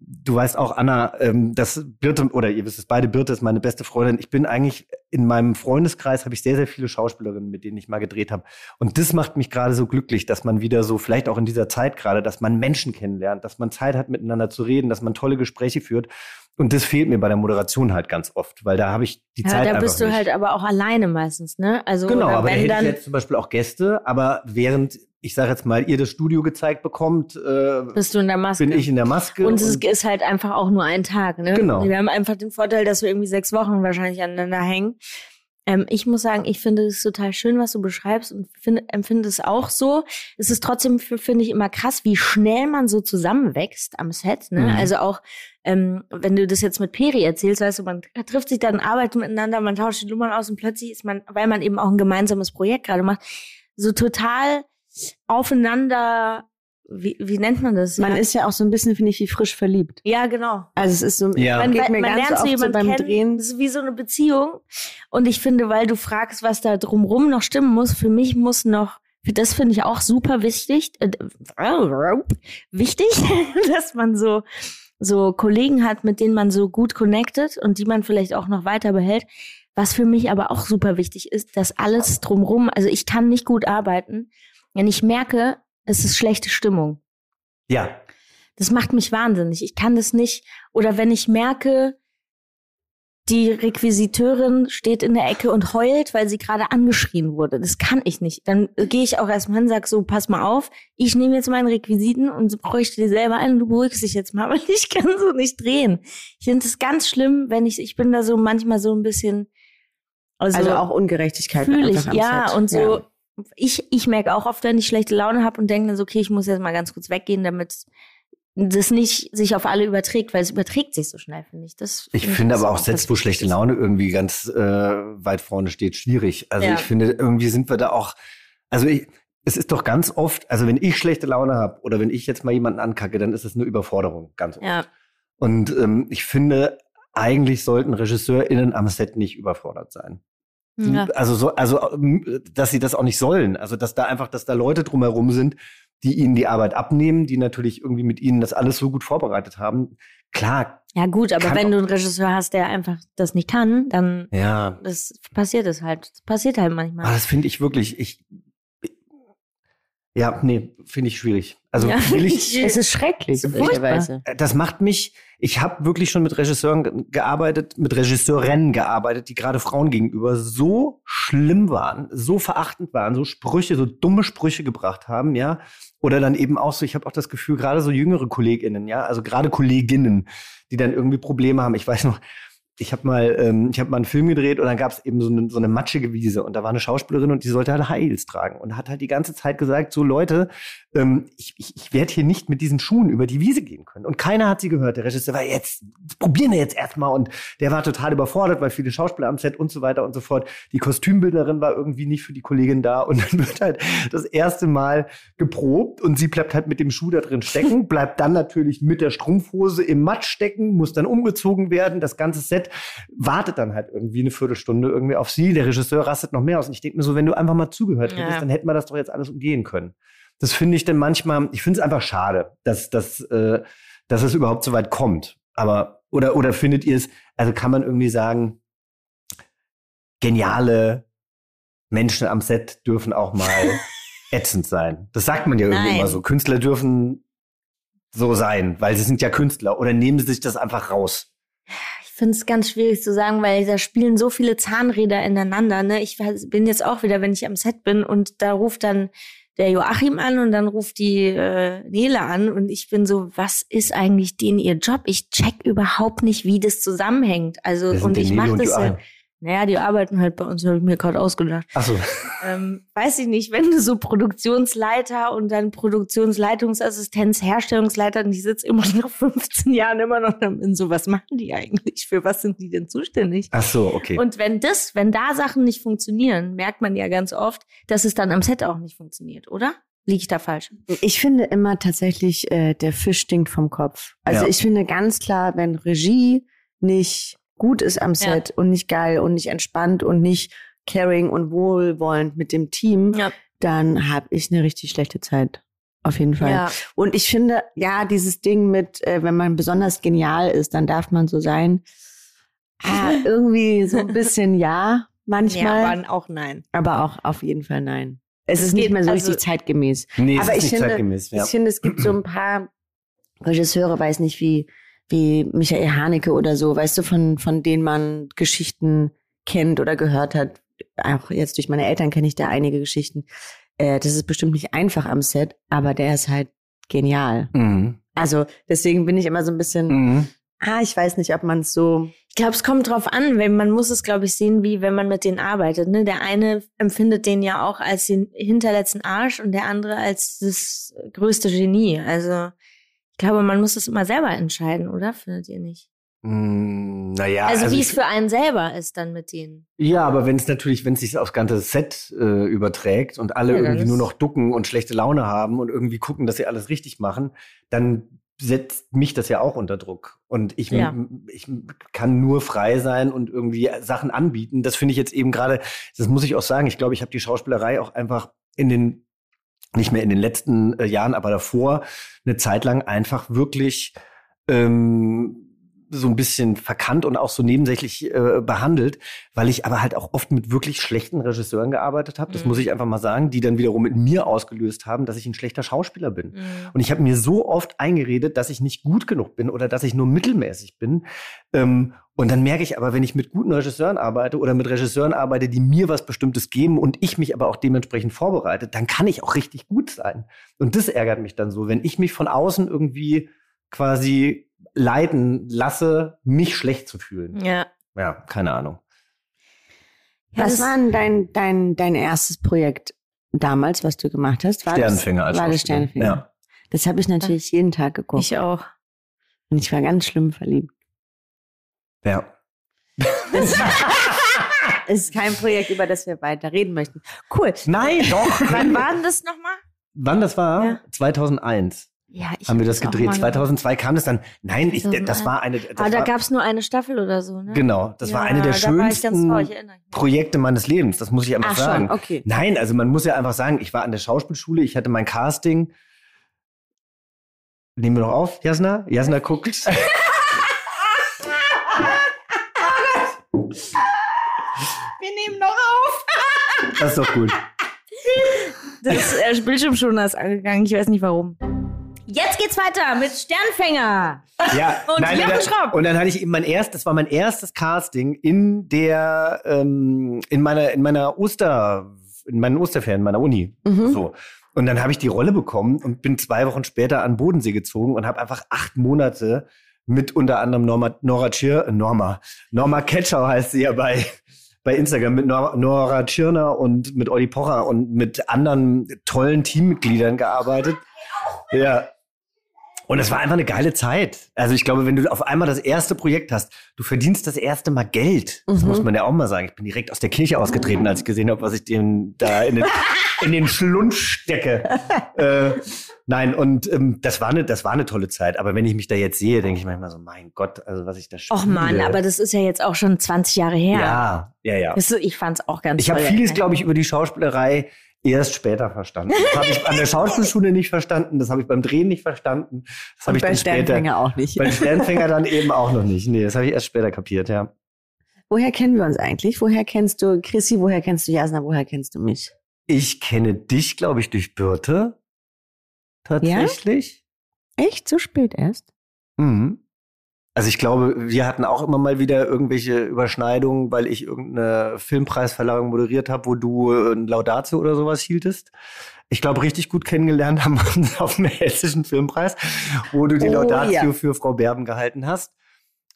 du weißt auch, Anna, ähm, dass Birte, oder ihr wisst es beide, Birte ist meine beste Freundin. Ich bin eigentlich in meinem Freundeskreis, habe ich sehr, sehr viele Schauspielerinnen, mit denen ich mal gedreht habe. Und das macht mich gerade so glücklich, dass man wieder so, vielleicht auch in dieser Zeit gerade, dass man Menschen kennenlernt, dass man Zeit hat, miteinander zu reden, dass man tolle Gespräche führt. Und das fehlt mir bei der Moderation halt ganz oft, weil da habe ich die Ja, Zeit da einfach bist du halt aber auch alleine meistens, ne? Also Genau, aber da wenn hätte dann ich jetzt zum Beispiel auch Gäste, aber während, ich sage jetzt mal, ihr das Studio gezeigt bekommt, äh, bist du in der Maske. bin ich in der Maske. und es ist halt einfach auch nur ein Tag, ne? Genau. Wir haben einfach den Vorteil, dass wir irgendwie sechs Wochen wahrscheinlich aneinander hängen. Ähm, ich muss sagen, ich finde es total schön, was du beschreibst und finde, empfinde es auch so. Es ist trotzdem, finde ich, immer krass, wie schnell man so zusammenwächst am Set. Ne? Mhm. Also auch, ähm, wenn du das jetzt mit Peri erzählst, weißt du, man trifft sich dann, arbeitet miteinander, man tauscht die Nummern aus und plötzlich ist man, weil man eben auch ein gemeinsames Projekt gerade macht, so total aufeinander, wie, wie nennt man das? Man ja, ist ja auch so ein bisschen, finde ich, wie frisch verliebt. ja, genau. Also es ist so, Ja. Man, geht mir man ganz lernt so oft so jemanden beim kennen, Drehen. das ist wie so eine Beziehung. Und ich finde, weil du fragst, was da drumrum noch stimmen muss, für mich muss noch, das finde ich auch super wichtig, äh, wichtig, [laughs] dass man so, so Kollegen hat, mit denen man so gut connected und die man vielleicht auch noch weiter behält. Was für mich aber auch super wichtig ist, dass alles drumrum, also ich kann nicht gut arbeiten, wenn ich merke, es ist schlechte Stimmung. Ja. Das macht mich wahnsinnig. Ich kann das nicht. Oder wenn ich merke, die Requisiteurin steht in der Ecke und heult, weil sie gerade angeschrien wurde. Das kann ich nicht. Dann gehe ich auch erstmal hin und sag so, pass mal auf, ich nehme jetzt meine Requisiten und bräuchte dir selber ein, du beruhigst dich jetzt mal, [laughs] weil ich kann so nicht drehen. Ich finde es ganz schlimm, wenn ich, ich bin da so manchmal so ein bisschen, also, Also auch Ungerechtigkeit. fühle ich, ja, Set. und so, Ja. Ich, ich merke auch oft, wenn ich schlechte Laune habe und denke dann so, okay, ich muss jetzt mal ganz kurz weggehen, damit das nicht sich auf alle überträgt, weil es überträgt sich so schnell, finde ich. Das Ich find finde das aber auch Sets, wo schlechte. Laune irgendwie ganz äh, weit vorne steht, schwierig. Also Ja. ich finde, irgendwie sind wir da auch, also ich, es ist doch ganz oft, also wenn ich schlechte Laune habe oder wenn ich jetzt mal jemanden ankacke, dann ist es eine Überforderung, ganz oft. Ja, Und ähm, ich finde, eigentlich sollten RegisseurInnen am Set nicht überfordert sein. Ja. Also so, also ähm, dass sie das auch nicht sollen. Also dass da einfach, dass da Leute drumherum sind, die ihnen die Arbeit abnehmen, die natürlich irgendwie mit ihnen das alles so gut vorbereitet haben. Klar, ja gut, aber wenn du einen Regisseur hast, der einfach das nicht kann, dann ja. das passiert es halt. Das passiert halt Aber manchmal. das finde ich wirklich, ich, ja, nee, finde ich schwierig. Also Ja. will ich, [laughs] Es ist schrecklich, Furchtbar. ehrlicherweise. das macht mich, ich habe wirklich schon mit Regisseuren ge- gearbeitet, mit Regisseurinnen gearbeitet, die gerade Frauen gegenüber so schlimm waren, so verachtend waren, so Sprüche, so dumme Sprüche gebracht haben, ja. Oder dann eben auch so, ich habe auch das Gefühl, gerade so jüngere KollegInnen, ja, also gerade Kolleginnen, die dann irgendwie Probleme haben. Ich weiß noch, ich habe mal, ähm, ich habe mal einen Film gedreht und dann gab es eben so eine, so eine matschige Wiese und da war eine Schauspielerin und die sollte halt Heels tragen und hat halt die ganze Zeit gesagt, so Leute, ähm, ich, ich, ich werde hier nicht mit diesen Schuhen über die Wiese gehen können. Und keiner hat sie gehört. Der Regisseur war jetzt, probieren wir jetzt erstmal und der war total überfordert, weil viele Schauspieler am Set und so weiter und so fort. Die Kostümbildnerin war irgendwie nicht für die Kollegin da und [laughs] dann wird halt das erste Mal geprobt und sie bleibt halt mit dem Schuh da drin stecken, bleibt dann natürlich mit der Strumpfhose im Matsch stecken, muss dann umgezogen werden. Das ganze Set wartet dann halt irgendwie eine Viertelstunde irgendwie auf sie. Der Regisseur rastet noch mehr aus. Und ich denke mir so, wenn du einfach mal zugehört hättest, Ja. dann hätten wir das doch jetzt alles umgehen können. Das finde ich dann manchmal, ich finde es einfach schade, dass, dass, äh, dass es überhaupt so weit kommt. Aber, oder, oder findet ihr es, also kann man irgendwie sagen, geniale Menschen am Set dürfen auch mal [laughs] ätzend sein. Das sagt man ja irgendwie Nein. immer so. Künstler dürfen so sein, weil sie sind ja Künstler. Oder nehmen sie sich das einfach raus? Ich finde es ganz schwierig zu sagen, weil da spielen so viele Zahnräder ineinander. Ne? Ich bin jetzt auch wieder, wenn ich am Set bin und da ruft dann der Joachim an und dann ruft die äh, Nele an und ich bin so, was ist eigentlich denen ihr Job? Ich check überhaupt nicht, wie das zusammenhängt. Also sind und ich mache das ja. Naja, die arbeiten halt bei uns, habe ich mir gerade ausgedacht. Achso. Ähm, weiß ich nicht, wenn du so Produktionsleiter und dann Produktionsleitungsassistenz, Herstellungsleiter, und die sitzen immer nach 15 [laughs] Jahren immer noch in so, was machen die eigentlich? Für was sind die denn zuständig? Ach so, okay. Und wenn das, wenn da Sachen nicht funktionieren, merkt man ja ganz oft, dass es dann am Set auch nicht funktioniert, oder? Liege ich da falsch? Ich finde immer tatsächlich, äh, der Fisch stinkt vom Kopf. Also Ja. ich finde ganz klar, wenn Regie nicht gut ist am Set und nicht geil und nicht entspannt und nicht caring und wohlwollend mit dem Team, Ja. dann habe ich eine richtig schlechte Zeit. Auf jeden Fall. Ja. Und ich finde, ja, dieses Ding mit, äh, wenn man besonders genial ist, dann darf man so sein. Ah, [laughs] irgendwie so ein bisschen ja, manchmal, Ja, aber auch nein. aber auch auf jeden Fall nein. Es Es ist nicht geht- mehr so also- richtig zeitgemäß. nee, es aber ist ich nicht finde- zeitgemäß. Ja. Ich finde, es gibt so ein paar [clears throat] Regisseure, weiß nicht, wie, wie Michael Haneke oder so, weißt du, von, von denen man Geschichten kennt oder gehört hat. Auch jetzt durch meine Eltern kenne ich da einige Geschichten. Äh, das ist bestimmt nicht einfach am Set, aber der ist halt genial. Mhm. Also deswegen bin ich immer so ein bisschen, Mhm. Ah, ich weiß nicht, ob man es so. Ich glaube, es kommt drauf an, wenn man muss es, glaube ich, sehen, wie wenn man mit denen arbeitet. Ne? Der eine empfindet den ja auch als den hinterletzten Arsch und der andere als das größte Genie. Also glaube, man muss es immer selber entscheiden, oder? Findet ihr nicht? Mm, naja. also, wie ich- es für einen selber ist dann mit denen. Ja, aber wenn es natürlich, wenn es sich aufs ganze Set äh, überträgt und alle Ja, irgendwie nur noch ducken und schlechte Laune haben und irgendwie gucken, dass sie alles richtig machen, dann setzt mich das ja auch unter Druck. Und ich, Ja. ich kann nur frei sein und irgendwie Sachen anbieten. Das finde ich jetzt eben gerade, das muss ich auch sagen, ich glaube, ich habe die Schauspielerei auch einfach in den, nicht mehr in den letzten äh, Jahren, aber davor, eine Zeit lang einfach wirklich ähm, so ein bisschen verkannt und auch so nebensächlich äh, behandelt, weil ich aber halt auch oft mit wirklich schlechten Regisseuren gearbeitet habe. Das Mhm. muss ich einfach mal sagen, die dann wiederum mit mir ausgelöst haben, dass ich ein schlechter Schauspieler bin. Mhm. Und ich habe mir so oft eingeredet, dass ich nicht gut genug bin oder dass ich nur mittelmäßig bin. Ähm, und dann merke ich aber, wenn ich mit guten Regisseuren arbeite oder mit Regisseuren arbeite, die mir was Bestimmtes geben und ich mich aber auch dementsprechend vorbereite, dann kann ich auch richtig gut sein. Und das ärgert mich dann so, wenn ich mich von außen irgendwie quasi leiden lasse, mich schlecht zu fühlen. Ja. Ja, keine Ahnung. Ja, was das- war denn dein, dein, dein erstes Projekt damals, was du gemacht hast? War Sternenfänger das, als War das. Sternenfänger? Ja. Das habe ich natürlich jeden Tag geguckt. Ich auch. Und ich war ganz schlimm verliebt. Ja. Es [laughs] [laughs] ist kein Projekt, über das wir weiter reden möchten. Cool. Nein, doch. Wann war denn das nochmal? Wann das war? Ja. 2001 Ja, ich haben wir das gedreht. mal- 2002 kam das dann. Nein, ich, das 2001. war eine. Das Aber da war, gab es nur eine Staffel oder so, ne? Genau, das war Ja, eine der da war ich ganz schönsten mich. Projekte meines Lebens. Das muss ich einfach Ach sagen. schon, okay. Nein, also man muss ja einfach sagen, ich war an der Schauspielschule, ich hatte mein Casting. Nehmen wir noch auf, Jasna? Jasna guckt. [laughs] Wir nehmen noch auf. Das ist doch gut. Das äh, Bildschirmschoner ist angegangen, ich weiß nicht warum. Jetzt geht's weiter mit Sternfänger. Ja, [laughs] Und nein, Jochen dann, und dann hatte ich eben mein erstes, das war mein erstes Casting in der, ähm, in meiner, in meiner Oster, in meinen Osterferien, meiner Uni. Mhm. So. Und dann habe ich die Rolle bekommen und bin zwei Wochen später an Bodensee gezogen und habe einfach acht Monate mit unter anderem Norma, Nora Tschir, äh, Norma, Norma Ketschau heißt sie ja bei, bei Instagram, mit Nora, Nora Tschirner und mit Olli Pocher und mit anderen tollen Teammitgliedern gearbeitet. Ja. Und es war einfach eine geile Zeit. Also ich glaube, wenn du auf einmal das erste Projekt hast, du verdienst das erste Mal Geld. Das Mhm. muss man ja auch mal sagen. Ich bin direkt aus der Kirche ausgetreten, als ich gesehen habe, was ich dem da in den, [laughs] in den Schlund stecke. äh, nein, und ähm, das, war eine, das war eine tolle Zeit. Aber wenn ich mich da jetzt sehe, denke ich manchmal so, mein Gott, also was ich da spiele. Och Mann, aber das ist ja jetzt auch schon 20 Jahre her. Ja, ja, ja. Ich fand's auch ganz Ich habe vieles, glaube ich, über die Schauspielerei erst später verstanden. Das habe ich an der Schauspielschule nicht verstanden, das habe ich beim Drehen nicht verstanden, das habe ich bei dann später. Sternfänger auch nicht. Bei Sternfänger dann [laughs] eben auch noch nicht. Nee, das habe ich erst später kapiert, ja. Woher kennen wir uns eigentlich? Woher kennst du Chrissy? Woher kennst du Jasna? Woher kennst du mich? Ich kenne dich, glaube ich, durch Birte. Tatsächlich. Echt? So spät erst? Mhm. Also ich glaube, wir hatten auch immer mal wieder irgendwelche Überschneidungen, weil ich irgendeine Filmpreisverleihung moderiert habe, wo du äh, ein Laudatio oder sowas hieltest. Ich glaube, richtig gut kennengelernt haben wir uns auf dem hessischen Filmpreis, wo du die Oh, Laudatio ja. für Frau Berben gehalten hast.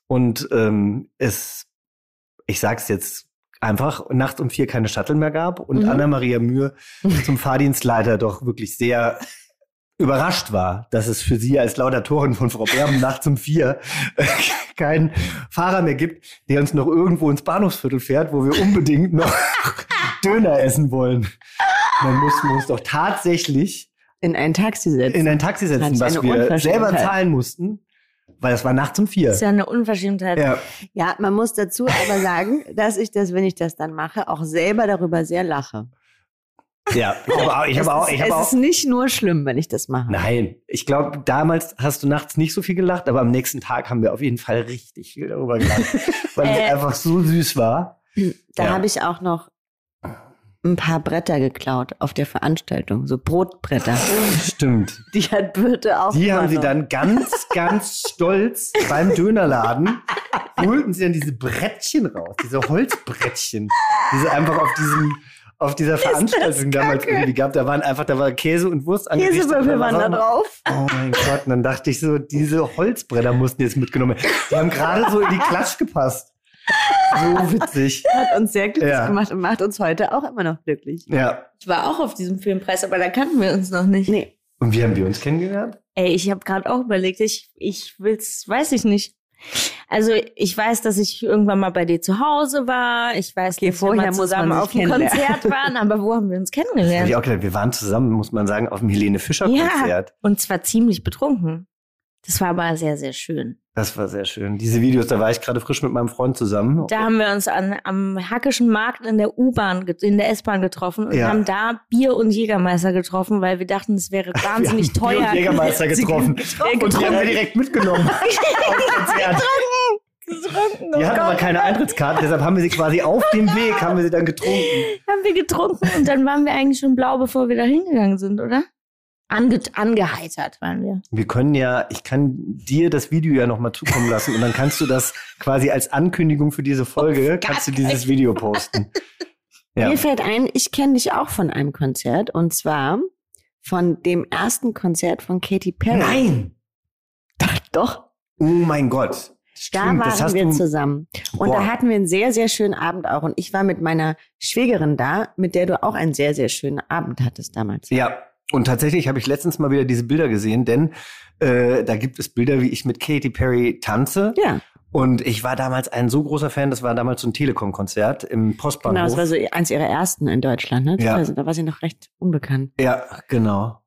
Und ähm, es, ich sag's jetzt einfach, nachts um vier keine Shuttle mehr gab und Mhm. Anna-Maria Mühe [laughs] zum Fahrdienstleiter doch wirklich sehr überrascht war, dass es für sie als Laudatorin von Frau Berben nachts um vier äh, keinen Fahrer mehr gibt, der uns noch irgendwo ins Bahnhofsviertel fährt, wo wir unbedingt noch [laughs] Döner essen wollen. Dann mussten wir uns doch tatsächlich In ein Taxi setzen. in ein Taxi setzen, Das was wir selber zahlen mussten, weil es war nachts um vier. Das ist ja eine Unverschämtheit. Ja. ja, man muss dazu aber sagen, dass ich das, wenn ich das dann mache, auch selber darüber sehr lache. Ja, [laughs] ich habe auch, ich es habe auch, ist, ich habe es auch. ist nicht nur schlimm, wenn ich das mache. Nein, ich glaube, damals hast du nachts nicht so viel gelacht, aber am nächsten Tag haben wir auf jeden Fall richtig viel darüber gelacht, [laughs] weil es Äh. einfach so süß war. Da Ja. habe ich auch noch ein paar Bretter geklaut auf der Veranstaltung, so Brotbretter. Stimmt. Die hat Birte auch Die haben sie noch. dann ganz, ganz [laughs] stolz beim Dönerladen, holten sie dann diese Brettchen raus, diese Holzbrettchen, die sie einfach auf diesem, auf dieser Veranstaltung damals irgendwie gab. Da waren einfach, da war Käse und Wurst angerichtet. Käsewürfel waren da drauf. Oh mein Gott, und dann dachte ich so, diese Holzbretter mussten jetzt mitgenommen werden. Die haben gerade so in die Klatsch gepasst. So witzig. Hat uns sehr glücklich Ja. gemacht und macht uns heute auch immer noch glücklich. Ja. Ich war auch auf diesem Filmpreis, aber da kannten wir uns noch nicht. Nee. Und wie haben wir uns kennengelernt? Ey, ich habe gerade auch überlegt, ich, ich will's, weiß ich nicht. Also ich weiß, dass ich irgendwann mal bei dir zu Hause war. Ich weiß, Okay, dass wir vorher mal zusammen auf dem kennenlernen. Konzert waren, aber wo haben wir uns [laughs] Hab kennengelernt? ich auch gedacht, wir waren zusammen, muss man sagen, auf dem Helene Fischer Konzert. Und zwar ziemlich betrunken. Das war aber sehr, sehr schön. Das war sehr schön. Diese Videos, da war ich gerade frisch mit meinem Freund zusammen. Da haben wir uns an, am Hackischen Markt in der U-Bahn, in der S-Bahn getroffen und Ja. haben da Bier und Jägermeister getroffen, weil wir dachten, es wäre [laughs] wahnsinnig wir haben teuer. Bier und Jägermeister [laughs] getroffen. getrunken. Und die haben wir direkt mitgenommen. Getrunken. Wir hatten oh aber keine Eintrittskarten, deshalb haben wir sie quasi auf dem Weg, haben wir sie dann getrunken. haben wir getrunken und dann waren wir eigentlich schon blau, bevor wir da hingegangen sind, oder? Ange angeheitert waren wir. Wir können ja, ich kann dir das Video ja nochmal zukommen lassen und dann kannst du das quasi als Ankündigung für diese Folge, kannst du dieses Video posten. [laughs] Ja. Mir fällt ein, ich kenne dich auch von einem Konzert und zwar von dem ersten Konzert von Katy Perry. Nein! Doch. Oh mein Gott. Da Stimmt, waren wir zusammen. Und Boah. da hatten wir einen sehr, sehr schönen Abend auch. Und ich war mit meiner Schwägerin da, mit der du auch einen sehr, sehr schönen Abend hattest damals. Ja, und tatsächlich habe ich letztens mal wieder diese Bilder gesehen, denn äh, da gibt es Bilder, wie ich mit Katy Perry tanze. Ja, Und ich war damals ein so großer Fan, das war damals so ein Telekom-Konzert im Postbahnhof. genau. Das war so eins ihrer ersten in Deutschland. Ne? Ja. Also, da war sie noch recht unbekannt. ja, genau.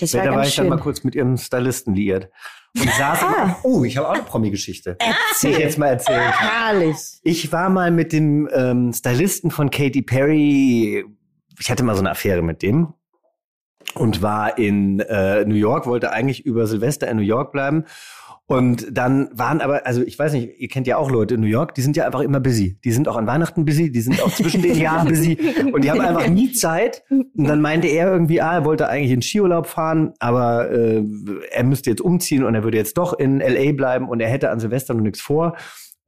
Das da war war ganz ich dann schön. mal kurz mit ihrem Stylisten liiert. Und saß Ah. oh, ich habe auch eine Promi-Geschichte. Die ich jetzt mal erzählen kann. Herrlich. Ich war mal mit dem ähm, Stylisten von Katy Perry, ich hatte mal so eine Affäre mit dem und war in äh, New York, wollte eigentlich über Silvester in New York bleiben. Und dann waren aber, also ich weiß nicht, ihr kennt ja auch Leute in New York, die sind ja einfach immer busy. Die sind auch an Weihnachten busy, die sind auch zwischen den Jahren busy [laughs] und die haben einfach nie Zeit. Und dann meinte er irgendwie, ah, er wollte eigentlich in Skiurlaub fahren, aber äh, er müsste jetzt umziehen und er würde jetzt doch in LA bleiben und er hätte an Silvester noch nichts vor.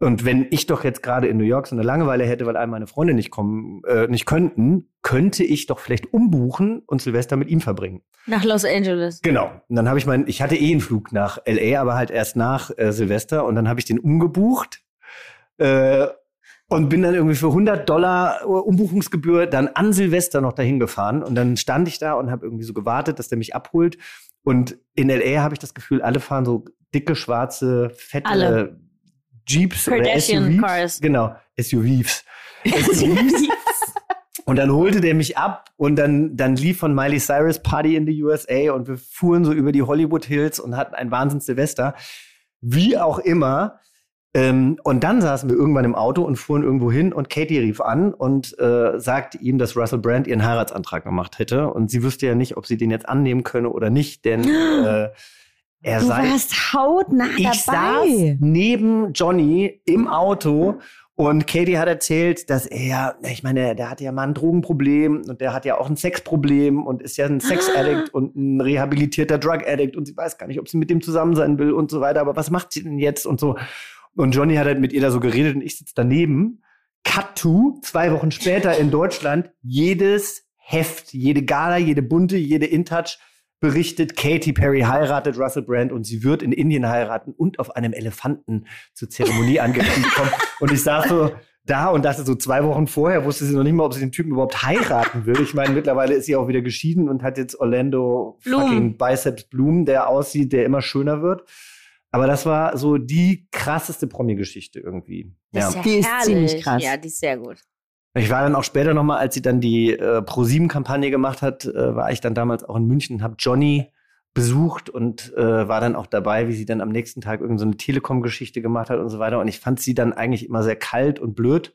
Und wenn ich doch jetzt gerade in New York so eine Langeweile hätte, weil all meine Freunde nicht kommen, äh, nicht könnten, könnte ich doch vielleicht umbuchen und Silvester mit ihm verbringen. Nach Los Angeles. Genau. Und dann habe ich meinen, ich hatte eh einen Flug nach LA, aber halt erst nach äh, Silvester und dann habe ich den umgebucht äh, und bin dann irgendwie für 100 Dollar Umbuchungsgebühr dann an Silvester noch dahin gefahren und dann stand ich da und habe irgendwie so gewartet, dass der mich abholt und in LA habe ich das Gefühl, alle fahren so dicke schwarze fette Alle. Jeeps oder Kardashian SUVs. Cars. Genau, SUVs. SUVs. [laughs] Und dann holte der mich ab und dann, dann lief von Miley Cyrus Party in the USA und wir fuhren so über die Hollywood Hills und hatten ein Wahnsinns Silvester. Wie auch immer. Ähm, und dann saßen wir irgendwann im Auto und fuhren irgendwo hin und Katie rief an und äh, sagte ihm, dass Russell Brand ihren Heiratsantrag gemacht hätte. Und sie wüsste ja nicht, ob sie den jetzt annehmen könne oder nicht, denn [gasps] äh, er Du sei warst hautnah ich dabei. saß neben Johnny im Auto und Katie hat erzählt, dass er, ich meine, der hatte ja mal ein Drogenproblem und der hat ja auch ein Sexproblem und ist ja ein Sex-Addict und ein rehabilitierter Drug-Addict und sie weiß gar nicht, ob sie mit dem zusammen sein will und so weiter, aber was macht sie denn jetzt und so. Und Johnny hat halt mit ihr da so geredet und ich sitze daneben. Cut to, zwei Wochen später in Deutschland, jedes Heft, jede Gala, jede Bunte, jede InTouch berichtet, Katy Perry heiratet Russell Brand und sie wird in Indien heiraten und auf einem Elefanten zur Zeremonie angekündigt kommen. [laughs] Und ich saß so da und dachte so zwei Wochen vorher wusste sie noch nicht mal, ob sie den Typen überhaupt heiraten will. Ich meine, mittlerweile ist sie auch wieder geschieden und hat jetzt Orlando Bloom. fucking Biceps Bloom, der aussieht, der immer schöner wird. Aber das war so die krasseste Promi-Geschichte irgendwie. Ja. ja Die ist herrlich. ziemlich krass. Ja, die ist sehr gut. Ich war dann auch später nochmal, als sie dann die äh, Pro-7-Kampagne gemacht hat, äh, war ich dann damals auch in München habe Johnny besucht und äh, war dann auch dabei, wie sie dann am nächsten Tag irgendeine so Telekom-Geschichte gemacht hat und so weiter. Und ich fand sie dann eigentlich immer sehr kalt und blöd.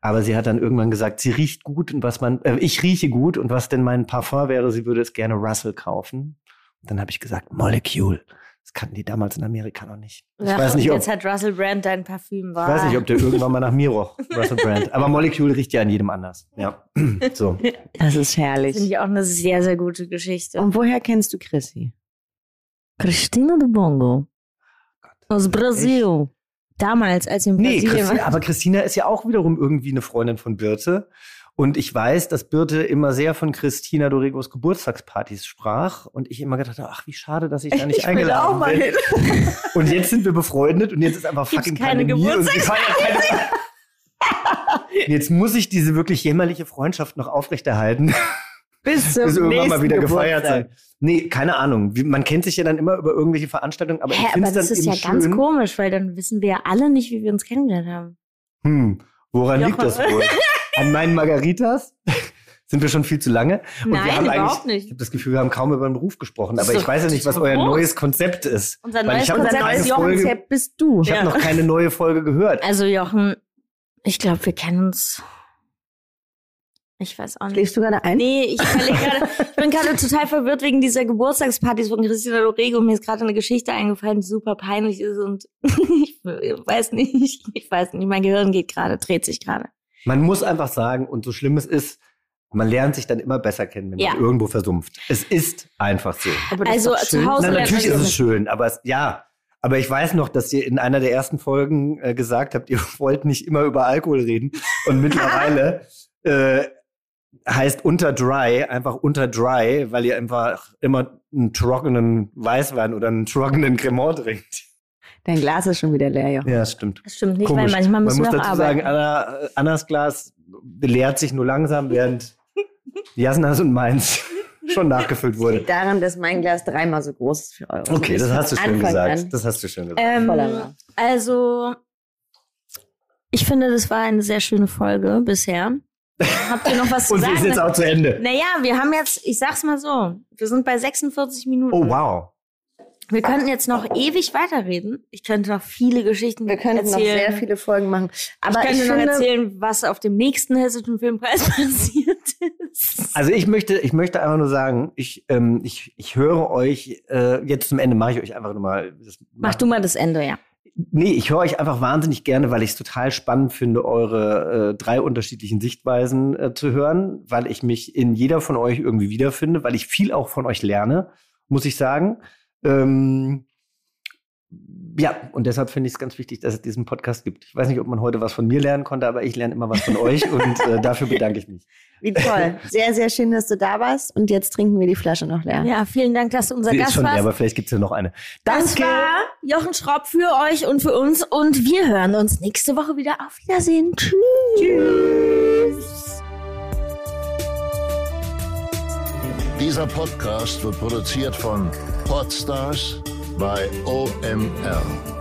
Aber sie hat dann irgendwann gesagt, sie riecht gut und was man, äh, ich rieche gut und was denn mein Parfum wäre, sie würde es gerne Russell kaufen. Und dann habe ich gesagt, Molecule. Das kannten die damals in Amerika noch nicht. Ich Ja, weiß nicht, ob, jetzt hat Russell Brand dein Parfüm ich war. weiß nicht, ob der irgendwann mal nach mir roch, [laughs] Russell Brand. Aber Molecule riecht ja an jedem anders. Ja. [laughs] So. Das ist Finde herrlich. ich auch eine sehr, sehr gute Geschichte. Und woher kennst du Chrissy? Christina de Bongo. Aus Brasil. Damals, als wir in Nee, Brasilien Christina, waren. aber Christina ist ja auch wiederum irgendwie eine Freundin von Birte. Und ich weiß, dass Birte immer sehr von Christina Dorigos Geburtstagspartys sprach. Und ich immer gedacht habe, ach, wie schade, dass ich da nicht Ich will auch eingeladen mal bin. hin. [laughs] Und jetzt sind wir befreundet und jetzt ist einfach Gibt's fucking keine Pandemie und keine [laughs] Jetzt muss ich diese wirklich jämmerliche Freundschaft noch aufrechterhalten, Bis zum [laughs] bis irgendwann mal wieder gefeiert Geburtstag. sein. Nee, keine Ahnung. Man kennt sich ja dann immer über irgendwelche Veranstaltungen, aber Hä, ich aber finde es dann das ist ja ganz schön. komisch, weil dann wissen wir ja alle nicht, wie wir uns kennengelernt haben. Hm, woran liegt das wohl? An meinen Margaritas? Sind wir schon viel zu lange? Und wir Nein, haben überhaupt nicht. Ich habe das Gefühl, wir haben kaum über den Beruf gesprochen. Aber ist ich weiß ja nicht, was euer neues Konzept ist. Unser neues Konzept Folge, bist du. ich Ja. habe noch keine neue Folge gehört. Also Jochen, ich glaube, wir kennen uns. Ich weiß auch nicht. Schläfst du gerade ein? Nee, ich, [laughs] gerade, ich bin gerade total verwirrt wegen dieser Geburtstagspartys von Christina Dorego. Mir ist gerade eine Geschichte eingefallen, die super peinlich ist und [laughs] ich weiß nicht, ich weiß nicht, mein Gehirn geht gerade, dreht sich gerade. Man muss einfach sagen, und so schlimm es ist, man lernt sich dann immer besser kennen, wenn Ja. man irgendwo versumpft. Es ist einfach so. Aber das Also zu schön. Hause Na, natürlich ist es schön, aber es, ja. Aber ich weiß noch, dass ihr in einer der ersten Folgen äh, gesagt habt, [laughs] ihr wollt nicht immer über Alkohol reden. Und mittlerweile äh, heißt unter dry einfach unter dry, weil ihr einfach immer einen trockenen Weißwein oder einen trockenen Cremant trinkt. Dein Glas ist schon wieder leer, Jochen. Ja, das stimmt. Das stimmt nicht, Komisch. weil manchmal müssen Man muss wir auch dazu arbeiten. sagen, Anna, Annas Glas leert sich nur langsam, während Jasnas und meins [laughs] schon nachgefüllt wurde. Liegt daran, dass mein Glas dreimal so groß ist für eure. Okay, das hast du schön Anfang gesagt. an. Das hast du schön gesagt. Ähm, also, ich finde, das war eine sehr schöne Folge bisher. Habt ihr noch was zu [laughs] Und sie ist sagen? jetzt auch zu Ende. Naja, wir haben jetzt, ich sag's mal so, wir sind bei 46 Minuten. Oh, wow. Wir könnten jetzt noch ewig weiterreden. Ich könnte noch viele Geschichten Wir könnten noch erzählen. sehr viele Folgen machen. Aber ich ich, könnte noch finde, erzählen, was auf dem nächsten Hessischen Filmpreis [laughs] passiert ist. Also ich möchte, ich möchte einfach nur sagen, ich, ähm, ich, ich höre euch, äh, jetzt zum Ende mache ich euch einfach nur mal. Das, Mach du mal das Ende, ja. Nee, ich höre euch einfach wahnsinnig gerne, weil ich es total spannend finde, eure äh, drei unterschiedlichen Sichtweisen äh, zu hören, weil ich mich in jeder von euch irgendwie wiederfinde, weil ich viel auch von euch lerne, muss ich sagen. Ähm, ja, und deshalb finde ich es ganz wichtig, dass es diesen Podcast gibt. Ich weiß nicht, ob man heute was von mir lernen konnte, aber ich lerne immer was von euch [laughs] und äh, dafür bedanke ich mich. wie toll. Sehr, sehr schön, dass du da warst. Und jetzt trinken wir die Flasche noch leer. Ja, vielen Dank, dass du unser Sie ist Gast schon leer, warst. aber vielleicht gibt es ja noch eine. Das Danke! war Jochen Schropp für euch und für uns und wir hören uns nächste Woche wieder. Auf Wiedersehen. Tschüss. Tschüss. Dieser Podcast wird produziert von Podstars bei OMR.